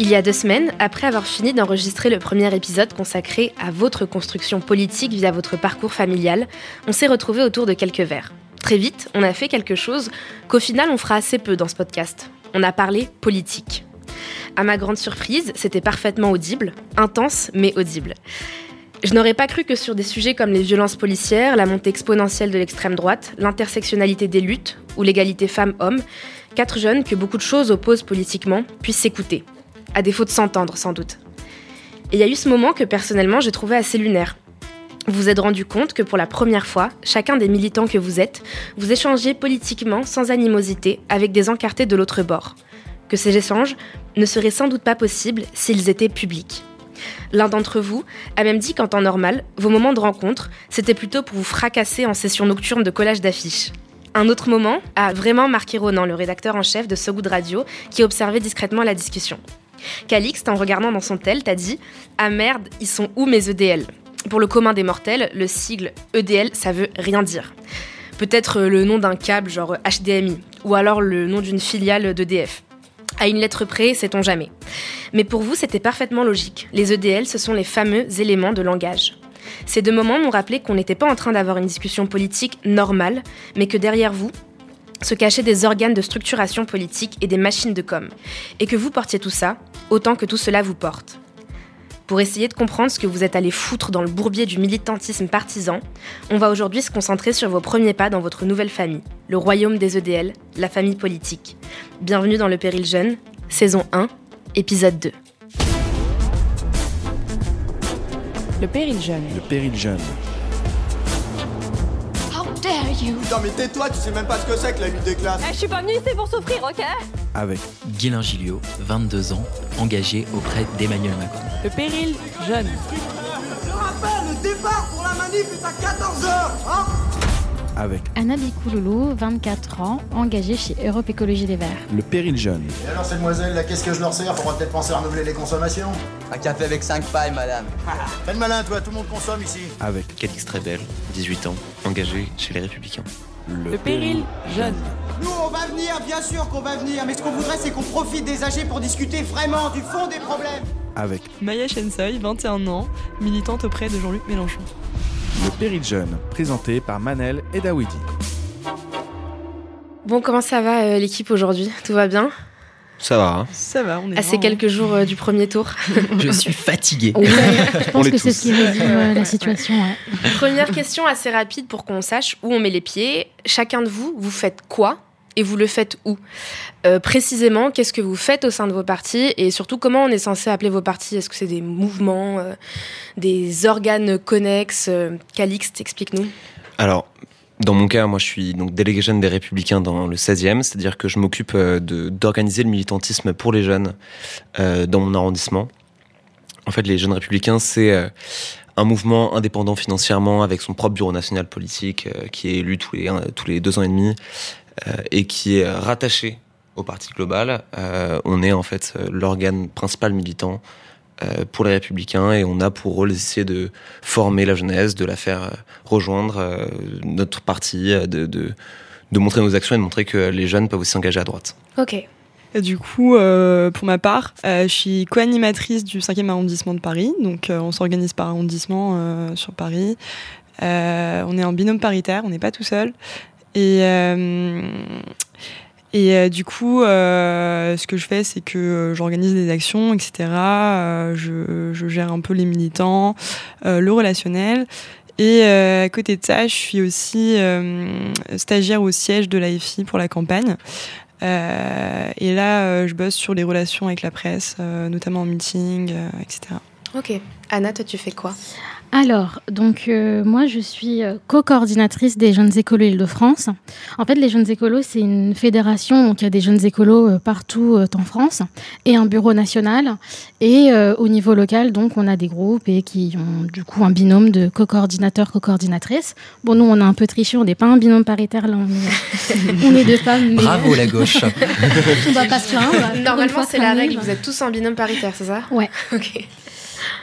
Il y a deux semaines, après avoir fini d'enregistrer le premier épisode consacré à votre construction politique via votre parcours familial, on s'est retrouvé autour de quelques verres. Très vite, on a fait quelque chose qu'au final on fera assez peu dans ce podcast. On a parlé politique. À ma grande surprise, c'était parfaitement audible, intense mais audible. Je n'aurais pas cru que sur des sujets comme les violences policières, la montée exponentielle de l'extrême droite, l'intersectionnalité des luttes ou l'égalité femmes-hommes, quatre jeunes que beaucoup de choses opposent politiquement puissent s'écouter, à défaut de s'entendre sans doute. Et il y a eu ce moment que personnellement j'ai trouvé assez lunaire. Vous vous êtes rendu compte que pour la première fois, chacun des militants que vous êtes, vous échangez politiquement sans animosité avec des encartés de l'autre bord. Que ces échanges ne seraient sans doute pas possibles s'ils étaient publics. L'un d'entre vous a même dit qu'en temps normal, vos moments de rencontre, c'était plutôt pour vous fracasser en session nocturne de collage d'affiches. Un autre moment a vraiment marqué Ronan, le rédacteur en chef de So Good Radio, qui observait discrètement la discussion. Calixte, en regardant dans son tel, t'a dit Ah merde, ils sont où mes EDL Pour le commun des mortels, le sigle EDL, ça veut rien dire. Peut-être le nom d'un câble genre HDMI, ou alors le nom d'une filiale d'EDF. À une lettre près, sait-on jamais. Mais pour vous, c'était parfaitement logique. Les EDL, ce sont les fameux éléments de langage. Ces deux moments m'ont rappelé qu'on n'était pas en train d'avoir une discussion politique normale, mais que derrière vous, se cachaient des organes de structuration politique et des machines de com. Et que vous portiez tout ça, autant que tout cela vous porte. Pour essayer de comprendre ce que vous êtes allé foutre dans le bourbier du militantisme partisan, on va aujourd'hui se concentrer sur vos premiers pas dans votre nouvelle famille, le royaume des EDL, la famille politique. Bienvenue dans Le Péril Jeune, saison 1, épisode 2. Le Péril Jeune. Le Péril Jeune. Dare you Putain mais tais-toi, tu sais même pas ce que c'est que la lutte des classes Eh, je suis pas venue ici pour souffrir, ok Avec Guilain Gilliot, 22 ans, engagé auprès d'Emmanuel Macron. Le Péril Jeune. Je rappelle, le départ pour la manif est à 14h hein avec Anna Bikouloulou, 24 ans, engagée chez Europe Écologie Les Verts. le Péril Jeune. Et alors, ces demoiselles, là, qu'est-ce que je leur sers Faudra peut-être penser à renouveler les consommations. Un café avec 5 pailles, madame. Fais le malin, toi, tout le monde consomme ici. Avec Calix Trébel, 18 ans, engagé chez les Républicains. le, Le Péril Jeune. Nous, on va venir, bien sûr qu'on va venir, mais ce qu'on voudrait, c'est qu'on profite des âgés pour discuter vraiment du fond des problèmes. Avec Maya Shensoy, 21 ans, militante auprès de Jean-Luc Mélenchon. le Péril Jeune, présenté par Manel et Dawidi. Bon, comment ça va euh, l'équipe aujourd'hui? Tout va bien? Ça va, hein Ça va, on est À ces vraiment- quelques jours euh, du premier tour. je suis fatigué. Ouais, je pense que c'est ce qui résume euh, la situation. ouais. Première question assez rapide pour qu'on sache où on met les pieds. Chacun de vous, vous faites quoi et vous le faites où? Euh, Précisément, qu'est-ce que vous faites au sein de vos partis et surtout comment on est censé appeler vos partis? Est-ce que c'est des mouvements, euh, des organes connexes? Euh, Calixte, explique-nous. Alors, dans mon cas, moi je suis donc délégué jeune des Républicains dans le 16e, c'est-à-dire que je m'occupe euh, d'organiser le militantisme pour les jeunes euh, dans mon arrondissement. En fait, les Jeunes Républicains, c'est euh, un mouvement indépendant financièrement avec son propre bureau national politique qui est élu tous les, tous les deux ans et demi et qui est rattaché au Parti Global. On est en fait l'organe principal militant pour les Républicains et on a pour rôle d'essayer de former la jeunesse, de la faire euh, rejoindre euh, notre parti, euh, de, de, de montrer nos actions et de montrer que les jeunes peuvent aussi s'engager à droite. Ok. Et du coup, euh, pour ma part, euh, je suis co-animatrice du 5e arrondissement de Paris. Donc, euh, on s'organise par arrondissement euh, sur Paris. Euh, on est en binôme paritaire, on n'est pas tout seul. Et, euh, et euh, du coup, euh, ce que je fais, c'est que euh, j'organise des actions, etc. Je, je gère un peu les militants, le relationnel. Et à côté de ça, je suis aussi stagiaire au siège de l'AFI pour la campagne. Et là, je bosse sur les relations avec la presse, notamment en meeting, etc. Ok. Anna, toi, tu fais quoi? Alors, donc euh, moi je suis euh, co-coordinatrice des Jeunes Écolos Île-de-France. En fait, les Jeunes Écolos, c'est une fédération, donc il y a des jeunes écolos euh, partout euh, en France et un bureau national. Et euh, au niveau local, donc on a des groupes et qui ont du coup un binôme de co-coordinateurs, co-coordinatrices. Bon, nous on a un peu triché, on n'est pas un binôme paritaire là, on est, on est deux femmes. mais- Bravo la gauche on va pas se plaindre. Normalement, c'est la règle. Vous êtes tous en binôme paritaire, c'est ça? Ouais. Ok.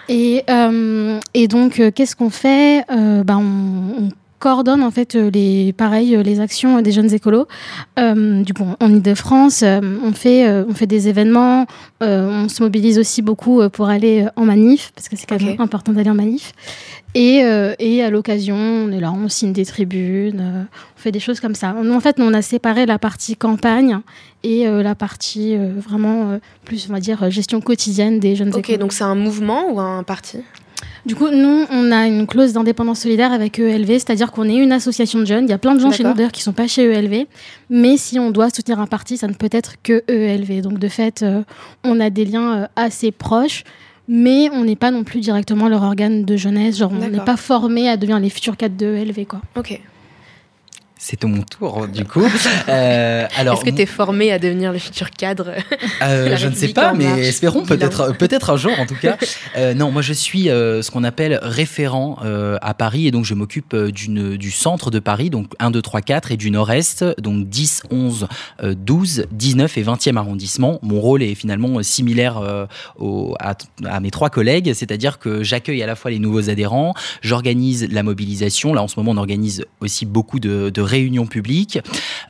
Et, euh, et donc, euh, qu'est-ce qu'on fait? On coordonne en fait les pareil les actions des jeunes écolos. du coup, en Ile-de-France, on fait on fait des événements, on se mobilise aussi beaucoup pour aller en manif parce que c'est quand même important d'aller en manif. Et, et à l'occasion, on est là, on signe des tribunes, on fait des choses comme ça. En fait, on a séparé la partie campagne et la partie vraiment plus, on va dire, gestion quotidienne des jeunes écolos. Ok, donc c'est un mouvement ou un parti? Du coup, nous, on a une clause d'indépendance solidaire avec ELV, c'est-à-dire qu'on est une association de jeunes. Il y a plein de gens chez nous d'ailleurs qui sont pas chez ELV, mais si on doit soutenir un parti, ça ne peut être que ELV. Donc de fait, euh, on a des liens euh, assez proches mais on n'est pas non plus directement leur organe de jeunesse. Genre, on n'est pas formé à devenir les futurs cadres de ELV, quoi. Ok c'est mon tour du coup. Euh, alors, Est-ce que tu es formé à devenir le futur cadre? Euh, Je ne sais pas, mais espérons peut-être peut-être un jour en tout cas. Euh, non, moi je suis ce qu'on appelle référent à Paris et donc je m'occupe d'une du centre de Paris, donc 1, 2, 3, 4 et du nord-est, donc 10, 11, 12, 19 et 20e arrondissement. Mon rôle est finalement similaire au, à, mes trois collègues, c'est-à-dire que j'accueille à la fois les nouveaux adhérents, j'organise la mobilisation. Là en ce moment on organise aussi beaucoup de, de réunions publiques.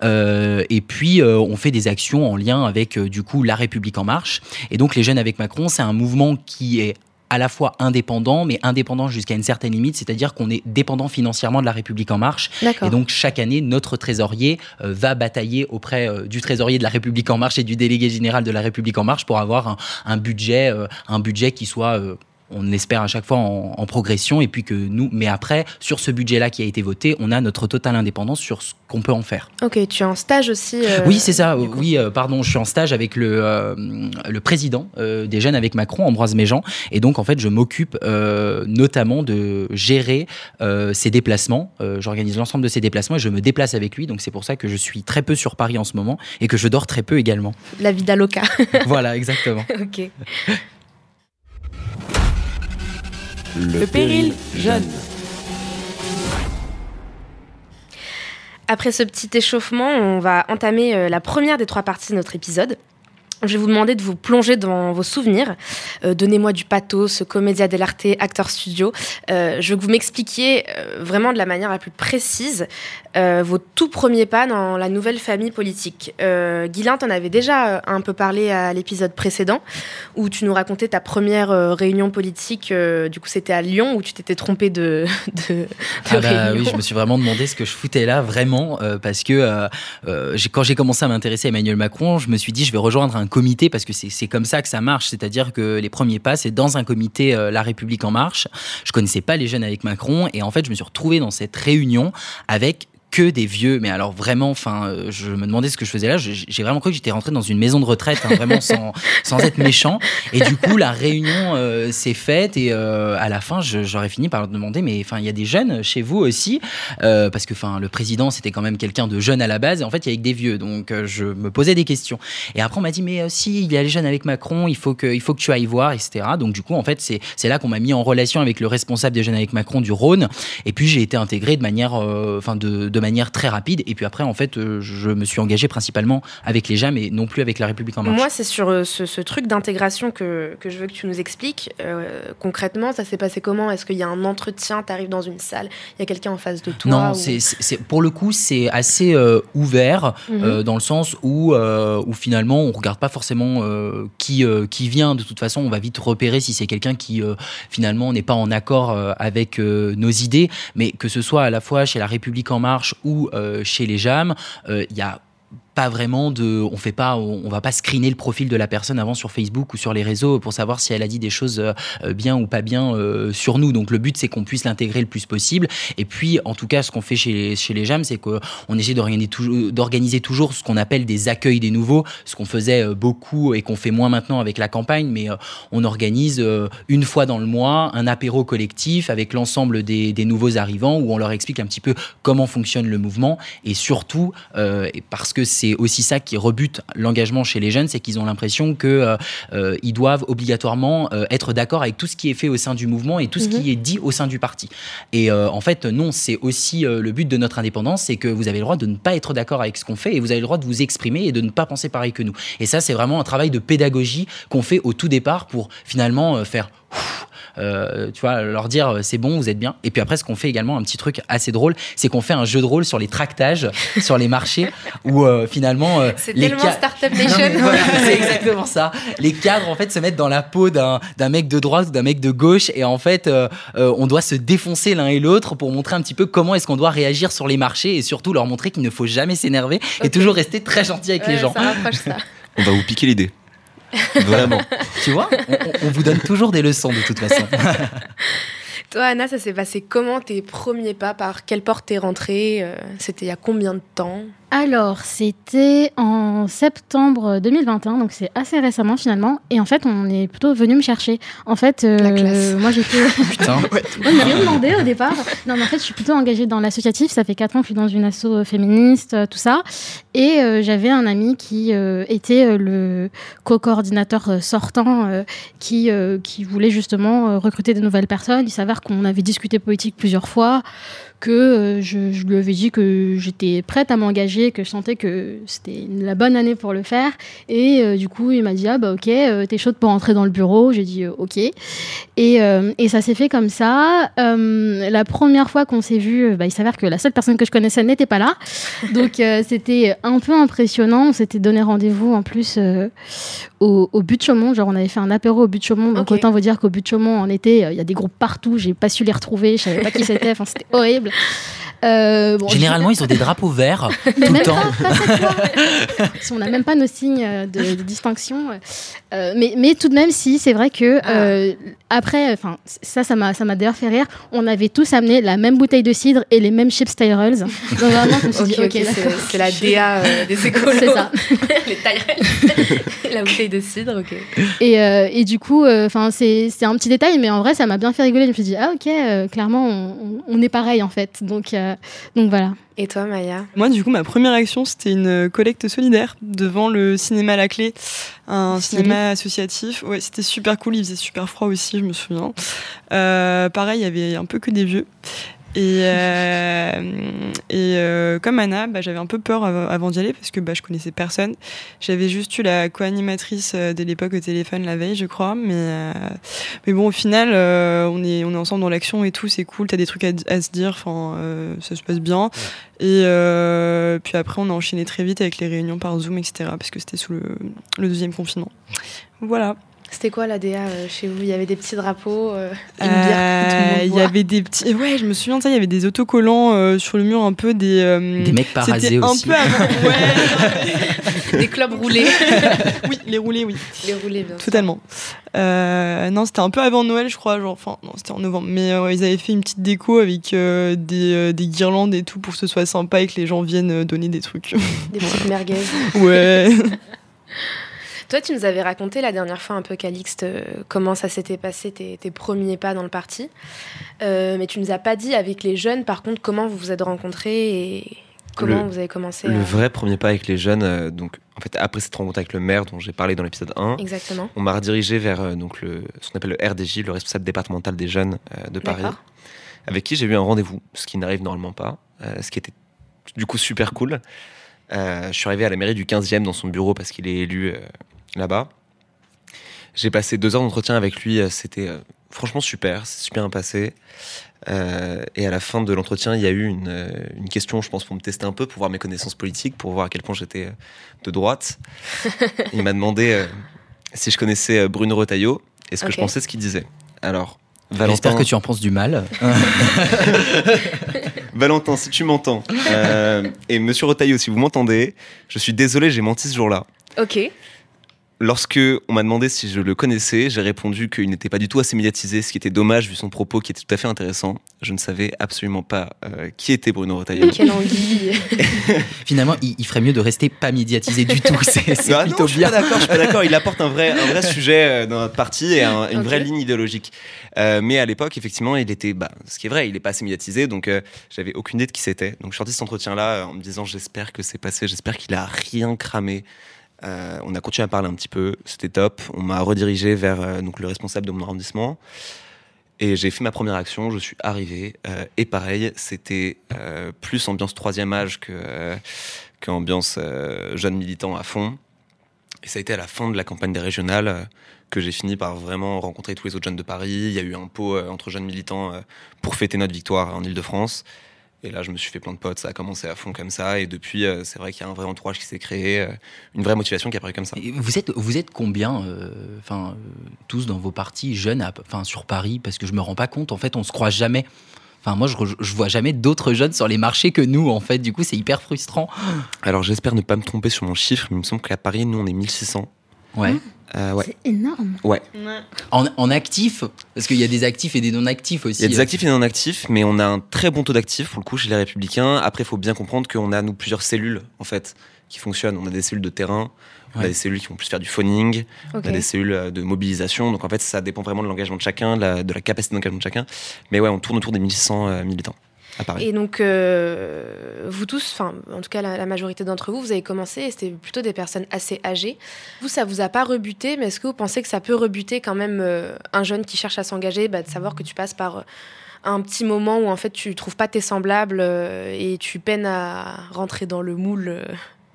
Euh, et puis, euh, on fait des actions en lien avec, euh, du coup, La République En Marche. Et donc, Les Jeunes avec Macron, c'est un mouvement qui est à la fois indépendant, mais indépendant jusqu'à une certaine limite, c'est-à-dire qu'on est dépendant financièrement de la République en marche. Et donc chaque année, notre trésorier va batailler auprès du trésorier de la République en marche et du délégué général de la République en marche pour avoir un, budget, un budget qui soit on espère à chaque fois en, progression et puis que nous, mais après, sur ce budget-là qui a été voté, on a notre totale indépendance sur ce qu'on peut en faire. Ok, tu es en stage aussi euh, Oui, c'est ça. Oui, euh, pardon, je suis en stage avec le, euh, le président des Jeunes avec Macron, Ambroise Méjean, et donc en fait, je m'occupe notamment de gérer ses déplacements. J'organise l'ensemble de ses déplacements et je me déplace avec lui, donc c'est pour ça que je suis très peu sur Paris en ce moment et que je dors très peu également. La vida loca. voilà, exactement. ok. Le, péril jeune. Après ce petit échauffement, on va entamer euh, la première des trois parties de notre épisode. Je vais vous demander de vous plonger dans vos souvenirs. Euh, donnez-moi du pathos, comédia dell'arte, acteur studio. Euh, je veux que vous m'expliquiez euh, vraiment de la manière la plus précise vos tout premiers pas dans la nouvelle famille politique. Euh, Guylain, t'en avais déjà un peu parlé à l'épisode précédent, où tu nous racontais ta première réunion politique. du coup, c'était à Lyon, où tu t'étais trompé de, de, ah bah Oui, je me suis vraiment demandé ce que je foutais là, vraiment, parce que quand j'ai commencé à m'intéresser à Emmanuel Macron, je me suis dit, je vais rejoindre un comité parce que c'est comme ça que ça marche. C'est-à-dire que les premiers pas, c'est dans un comité euh, La République en marche. Je connaissais pas les jeunes avec Macron et en fait, je me suis retrouvé dans cette réunion avec que des vieux. Mais alors vraiment, enfin, euh, je me demandais ce que je faisais là. J'ai vraiment cru que j'étais rentré dans une maison de retraite, hein, vraiment sans, sans être méchant. Et du coup, la réunion euh, s'est faite et euh, à la fin, j'aurais fini par leur demander, mais enfin, il y a des jeunes chez vous aussi, parce que enfin, le président c'était quand même quelqu'un de jeune à la base. Et en fait, il y avait que des vieux, donc je me posais des questions. Et après, on m'a dit, mais si il y a les jeunes avec Macron, il faut que, il faut que tu ailles voir, etc. Donc du coup, en fait, c'est là qu'on m'a mis en relation avec le responsable des jeunes avec Macron du Rhône. Et puis j'ai été intégré de manière, enfin, de, de manière très rapide. Et puis après, en fait, euh, je me suis engagé principalement avec les JAM et non plus avec la République en marche. Moi, c'est sur euh, ce, truc d'intégration que, que, je veux que tu nous expliques. Euh, concrètement, ça s'est passé comment? Est-ce qu'il y a un entretien? Tu arrives dans une salle, il y a quelqu'un en face de toi Non, c'est, pour le coup, c'est assez ouvert mhm. dans le sens où, où finalement, on regarde pas forcément qui, qui vient. De toute façon, on va vite repérer si c'est quelqu'un qui finalement n'est pas en accord avec nos idées, mais que ce soit à la fois chez la République en marche ou euh, chez les JAM, euh, il y a pas vraiment de on fait pas on, va pas screener le profil de la personne avant sur Facebook ou sur les réseaux pour savoir si elle a dit des choses euh, bien ou pas bien euh, sur nous. Donc le but c'est qu'on puisse l'intégrer le plus possible. Et puis en tout cas ce qu'on fait chez, chez les JAM c'est qu'on essaie d'organiser toujours, ce qu'on appelle des accueils des nouveaux ce qu'on faisait euh, beaucoup et qu'on fait moins maintenant avec la campagne. Mais on organise une fois dans le mois un apéro collectif avec l'ensemble des, nouveaux arrivants où on leur explique un petit peu comment fonctionne le mouvement et surtout parce que c'est c'est aussi ça qui rebute l'engagement chez les jeunes, c'est qu'ils ont l'impression que euh, euh, ils doivent obligatoirement euh, être d'accord avec tout ce qui est fait au sein du mouvement et tout ce qui mhm. est dit au sein du parti. Et en fait, non, c'est aussi le but de notre indépendance, c'est que vous avez le droit de ne pas être d'accord avec ce qu'on fait et vous avez le droit de vous exprimer et de ne pas penser pareil que nous. Et ça, c'est vraiment un travail de pédagogie qu'on fait au tout départ pour finalement faire euh, tu vois, leur dire euh, c'est bon, vous êtes bien. Et puis après, ce qu'on fait également, un petit truc assez drôle, c'est qu'on fait un jeu de rôle sur les tractages, sur les marchés, où euh, finalement. euh, C'est les tellement ca- Startup Nation. voilà, c'est exactement ça. Les cadres, en fait, se mettent dans la peau d'un d'un mec de droite ou d'un mec de gauche, et en fait, euh, euh, on doit se défoncer l'un et l'autre pour montrer un petit peu comment est-ce qu'on doit réagir sur les marchés, et surtout leur montrer qu'il ne faut jamais s'énerver et toujours rester très gentil avec les gens. Ça rapproche ça. On va vous piquer l'idée. Vraiment. Tu vois, on, vous donne toujours des leçons de toute façon. Toi, Anna, ça s'est passé comment tes premiers pas? Par quelle porte t'es rentrée? Euh, C'était il y a combien de temps? Alors, c'était en septembre 2021, donc c'est assez récemment finalement. Et en fait, on est plutôt venu me chercher. En fait, euh, La classe. moi j'étais. Putain. On m'a rien demandé au départ. Non, mais en fait, je suis plutôt engagée dans l'associatif. Ça fait 4 ans que je suis dans une asso euh, féministe, euh, tout ça. Et euh, j'avais un ami qui euh, était le co-coordinateur sortant euh, qui, euh, qui voulait justement euh, recruter de nouvelles personnes. Il s'avère qu'on avait discuté politique plusieurs fois, que euh, je, je lui avais dit que j'étais prête à m'engager, que je sentais que c'était la bonne année pour le faire. Et euh, du coup, il m'a dit Ah, bah ok, euh, t'es chaude pour entrer dans le bureau. J'ai dit euh, Ok. Et, et ça s'est fait comme ça. La première fois qu'on s'est vu, bah, il s'avère que la seule personne que je connaissais n'était pas là. Donc c'était un peu impressionnant. On s'était donné rendez-vous en plus au, au but de Chaumont. Genre on avait fait un apéro au but de Chaumont. Donc autant vous dire qu'au but Chaumont en été, il y a des groupes partout. J'ai pas su les retrouver. Je savais pas qui c'était. Enfin c'était horrible. Euh, bon, Généralement, ils ont des drapeaux verts tout le temps. pas, on n'a même pas nos signes euh, de, de distinction. Euh, mais, mais tout de même, si, c'est vrai que Ah. après, enfin, ça, ça m'a, ça m'a d'ailleurs fait rire. On avait tous amené la même bouteille de cidre et les mêmes chips Tyrells. Donc vraiment, je me suis Ok, dit, ok, c'est- la DA euh, des écolos. C'est ça. Les Tyrell. la bouteille de cidre, ok. Et, euh, et du coup, enfin, c'est, c'est un petit détail, mais en vrai, ça m'a bien fait rigoler. Je me suis dit, ah ok, euh, clairement, on, on- on est pareil en fait. Donc, euh, donc voilà. Et toi, Maya Moi, du coup, ma première action, c'était une collecte solidaire devant le cinéma la clé, un Stylé. cinéma associatif. Ouais, c'était super cool. Il faisait super froid aussi, je me souviens. Euh, pareil, il y avait un peu que des vieux. Et, euh, et euh, comme Anna, bah, j'avais un peu peur av- avant d'y aller parce que bah, je connaissais personne. J'avais juste eu la co-animatrice euh, de l'époque au téléphone la veille, je crois. Mais, euh, mais bon, au final, euh, on, est, on est ensemble dans l'action et tout, c'est cool. T'as des trucs à, à se dire, enfin, euh, ça se passe bien. Et euh, puis après, on a enchaîné très vite avec les réunions par Zoom, etc. Parce que c'était sous le, le deuxième confinement. Voilà. C'était quoi la DA euh, chez vous? Il y avait des petits drapeaux, euh, une Euh, bière monde Il y avait des petits. Ouais, je me souviens de ça. Il y avait des autocollants euh, sur le mur, un peu des. euh, Des mecs parasés C'était un aussi. peu avant. Ouais. des clubs roulés. oui, les roulés, oui. Les roulés, bien sûr. Totalement. Euh, non, c'était un peu avant Noël, je crois. Genre, enfin, non, c'était en novembre. Mais euh, ils avaient fait une petite déco avec euh, des, euh, des guirlandes et tout pour que ce soit sympa et que les gens viennent euh, donner des trucs. Des petites merguez. ouais. Toi, tu nous avais raconté la dernière fois un peu, Calixte, euh, comment ça s'était passé, tes, tes premiers pas dans le parti. Euh, mais tu nous as pas dit avec les jeunes, par contre, comment vous vous êtes rencontrés et comment Le- vous avez commencé Le à... vrai premier pas avec les jeunes, euh, donc en fait après cette rencontre avec le maire dont j'ai parlé dans l'épisode 1, Exactement. on m'a redirigé vers euh, donc le, ce qu'on appelle le RDJ, le responsable départemental des jeunes de Paris, avec qui j'ai eu un rendez-vous, ce qui n'arrive normalement pas, ce qui était du coup super cool. Euh, je suis arrivé à la mairie du 15e dans son bureau parce qu'il est élu euh, là-bas. J'ai passé deux heures d'entretien avec lui, euh, c'était euh, franchement super, c'est super bien passé. Euh, et à la fin de l'entretien, il y a eu une, une question, je pense, pour me tester un peu, pour voir mes connaissances politiques, pour voir à quel point j'étais de droite. il m'a demandé euh, si je connaissais Bruno Retailleau et ce que je pensais de ce qu'il disait. Alors, Valentin, J'espère que tu en penses du mal. Valentin, si tu m'entends, euh, et Monsieur Retailleau, si vous m'entendez, je suis désolé, j'ai menti ce jour-là. Ok. Lorsque on m'a demandé si je le connaissais, j'ai répondu qu'il n'était pas du tout assez médiatisé, ce qui était dommage vu son propos qui était tout à fait intéressant. Je ne savais absolument pas euh, qui était Bruno Retailleau. Quelle anguille. Finalement, il, il ferait mieux de rester pas médiatisé du tout. C'est Ah non, plutôt je suis bien. pas d'accord, je suis pas d'accord. Il apporte un vrai, un vrai sujet euh, dans notre parti et un- une vraie ligne idéologique. Euh, mais à l'époque, effectivement, il était, bah, ce qui est vrai, il est pas assez médiatisé, donc euh, j'avais aucune idée de qui c'était. Donc je suis sorti de cet entretien-là en me disant, j'espère que c'est passé, j'espère qu'il a rien cramé. Euh, on a continué à parler un petit peu, c'était top. On m'a redirigé vers euh, donc le responsable de mon arrondissement. Et j'ai fait ma première action, je suis arrivé. euh, et pareil, c'était plus ambiance troisième âge que, qu'ambiance euh, jeune militant à fond. Et ça a été à la fin de la campagne des régionales que j'ai fini par vraiment rencontrer tous les autres jeunes de Paris. Il y a eu un pot entre jeunes militants pour fêter notre victoire en Ile-de-France. Et là, je me suis fait plein de potes, ça a commencé à fond comme ça. Et depuis, euh, c'est vrai qu'il y a un vrai entourage qui s'est créé, euh, une vraie motivation qui est apparue comme ça. Et Vous êtes, vous êtes combien, euh, enfin, tous dans vos partis jeunes, enfin, sur Paris? Parce que je me rends pas compte, en fait, on se croise jamais. Enfin, moi, je, je vois jamais d'autres jeunes sur les marchés que nous, en fait. Du coup, c'est hyper frustrant. Alors, j'espère ne pas me tromper sur mon chiffre, mais il me semble qu'à Paris, nous, on est 1600. Ouais. Euh, ouais. C'est énorme. En, en actif, parce qu'il y a des actifs et des non-actifs aussi. Il y a des actifs et non actifs, mais on a un très bon taux d'actifs pour le coup chez les Républicains. Après, il faut bien comprendre qu'on a nous plusieurs cellules en fait qui fonctionnent. On a des cellules de terrain, on a Ouais. des cellules qui vont plus faire du phoning, on a des cellules euh, de mobilisation. Donc en fait, ça dépend vraiment de l'engagement de chacun, de la, de la capacité d'engagement de chacun. Mais ouais, on tourne autour des 1600 euh, militants. Et donc, euh, vous tous, enfin, en tout cas la, la majorité d'entre vous, vous avez commencé et c'était plutôt des personnes assez âgées. Vous, ça vous a pas rebuté, mais est-ce que vous pensez que ça peut rebuter quand même euh, un jeune qui cherche à s'engager, bah, de savoir que tu passes par euh, un petit moment où en fait tu trouves pas tes semblables euh, et tu peines à rentrer dans le moule euh,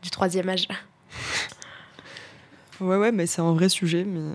du troisième âge? Ouais, ouais, mais c'est un vrai sujet. Mais...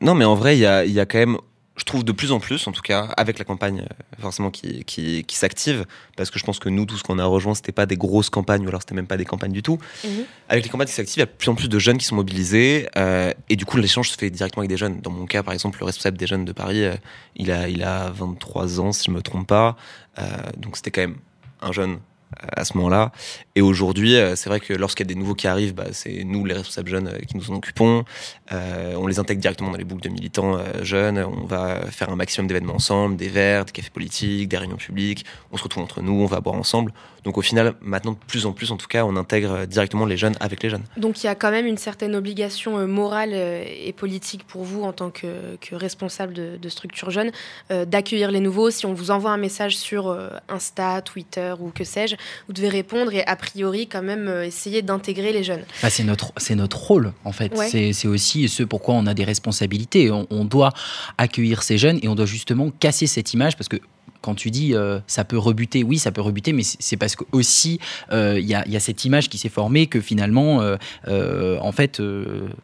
Non, mais en vrai, il y a, il y a quand même, je trouve de plus en plus, en tout cas, avec la campagne euh, forcément qui, qui, qui s'active, parce que je pense que nous, tout ce qu'on a rejoint, c'était pas des grosses campagnes, ou alors c'était même pas des campagnes du tout. Mhm. Avec les campagnes qui s'activent, il y a de plus en plus de jeunes qui sont mobilisés, euh, et du coup, l'échange se fait directement avec des jeunes. Dans mon cas, par exemple, le responsable des jeunes de Paris, euh, il, a, il a 23 ans, si je me trompe pas, euh, donc c'était quand même un jeune à ce moment-là. Et aujourd'hui, euh, c'est vrai que lorsqu'il y a des nouveaux qui arrivent, bah, c'est nous, les responsables jeunes, euh, qui nous en occupons. Euh, on les intègre directement dans les boucles de militants jeunes. On va faire un maximum d'événements ensemble, des verres, des cafés politiques, des réunions publiques. On se retrouve entre nous, on va boire ensemble. Donc au final, maintenant, de plus en plus, en tout cas, on intègre euh, directement les jeunes avec les jeunes. Donc il y a quand même une certaine obligation euh, morale euh, et politique pour vous en tant que, que responsable de, de structure jeune euh, d'accueillir les nouveaux. Si on vous envoie un message sur euh, Insta, Twitter ou que sais-je, vous devez répondre et a priori quand même essayer d'intégrer les jeunes. Bah, c'est notre, c'est notre rôle en fait. Ouais. C'est, c'est aussi ce pourquoi on a des responsabilités. On, on doit accueillir ces jeunes et on doit justement casser cette image parce que quand tu dis euh, ça peut rebuter, oui, ça peut rebuter, mais c'est parce que aussi euh, il y, a, il y a cette image qui s'est formée que finalement, euh, en fait,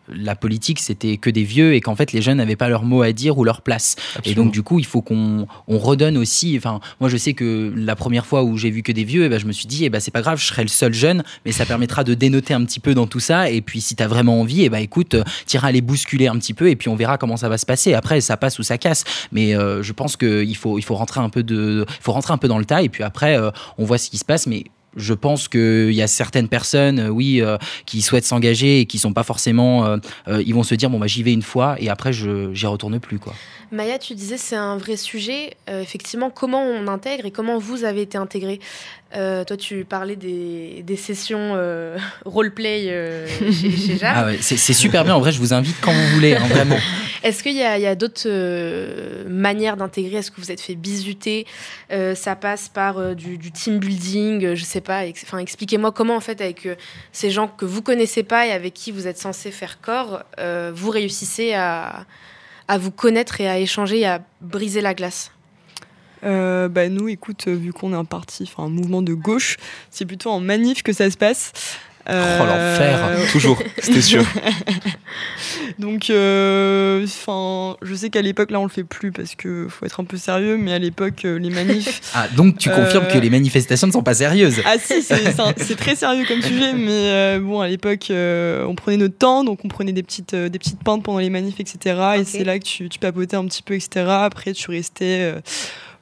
la politique c'était que des vieux et qu'en fait les jeunes n'avaient pas leur mot à dire ou leur place. Et donc du coup, il faut qu'on on redonne aussi. Enfin, moi je sais que la première fois où j'ai vu que des vieux, eh ben, je me suis dit, eh ben, c'est pas grave, je serai le seul jeune, mais ça permettra de dénoter un petit peu dans tout ça. Et puis si t'as vraiment envie, eh ben, écoute, tu iras les bousculer un petit peu et puis on verra comment ça va se passer. Après, ça passe ou ça casse. Mais je pense qu'il faut, il faut rentrer un peu il faut rentrer un peu dans le tas et puis après, euh, on voit ce qui se passe. Mais je pense qu'il y a certaines personnes, euh, oui, euh, qui souhaitent s'engager et qui sont pas forcément. ils vont se dire, bon, bah, j'y vais une fois et après, je j'y retourne plus, quoi. Maya, tu disais c'est un vrai sujet. Effectivement, comment on intègre et comment vous avez été intégré? Euh, Toi, tu parlais des, des sessions euh, roleplay euh, chez, chez. Ah ouais, c'est super bien. En vrai, je vous invite quand vous voulez, hein, vraiment. Est-ce qu'il y a, d'autres euh, manières d'intégrer? Est-ce que vous êtes fait bisuter? Ça passe par du, du team building Je sais pas. ex- expliquez-moi comment, en fait, avec ces gens que vous connaissez pas et avec qui vous êtes censé faire corps, vous réussissez à, à vous connaître et à échanger et à briser la glace? Euh, bah nous, écoute, euh, vu qu'on est un parti, enfin un mouvement de gauche, c'est plutôt en manif que ça se passe. Euh, Oh, l'enfer. Toujours, c'était sûr. Donc, euh, enfin, je sais qu'à l'époque, là, on le fait plus parce que faut être un peu sérieux, mais à l'époque, euh, les manifs. Ah, donc tu confirmes Euh, que les manifestations ne sont pas sérieuses Ah si, c'est très sérieux comme sujet, mais euh, bon, à l'époque, euh, on prenait notre temps, donc on prenait des petites, euh, des petites pintes pendant les manifs, etc. Et c'est là que tu, tu papotais un petit peu, etc. Après, tu restais euh,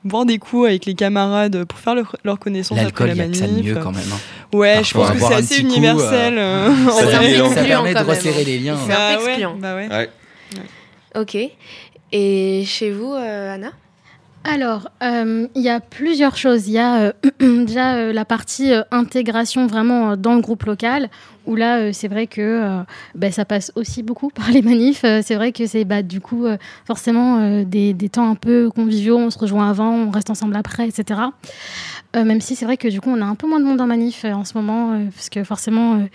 boire des coups avec les camarades pour faire leur, leur connaissance après la il y a que ça de manif. mieux quand même. hein. Ouais, je pense que c'est assez petit coup, universel. euh, en Ça Ça permet de resserrer les liens. C'est un Bah peu excluant. bah ouais. Ouais. Ok. Et chez vous, euh, Anna? Alors, euh, il y a plusieurs choses. Il y a euh, déjà euh, la partie intégration vraiment dans le groupe local, où là, c'est vrai que bah, ça passe aussi beaucoup par les manifs. C'est vrai que c'est bah, du coup forcément des, des temps un peu conviviaux. On se rejoint avant, on reste ensemble après, etc. Euh, même si c'est vrai que du coup, on a un peu moins de monde en manif euh, en ce moment, euh, parce que forcément,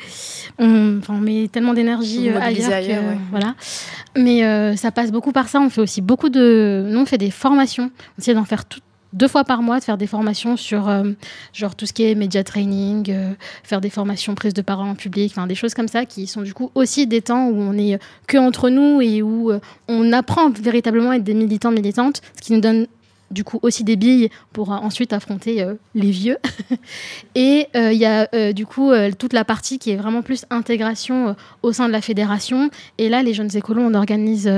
on, met tellement d'énergie ailleurs. que, ailleurs, ouais. Voilà. Mais ça passe beaucoup par ça. On fait aussi beaucoup de. Nous, on fait des formations. On essaie d'en faire tout- deux fois par mois de faire des formations sur genre tout ce qui est média training, faire des formations prise de parole en public, des choses comme ça qui sont du coup aussi des temps où on est que entre nous et où on apprend véritablement à être des militants militantes, ce qui nous donne du coup aussi des billes pour euh, ensuite affronter euh, les vieux. et euh, il y a du coup toute la partie qui est vraiment plus intégration au sein de la fédération. Et là, les jeunes écolos, on organise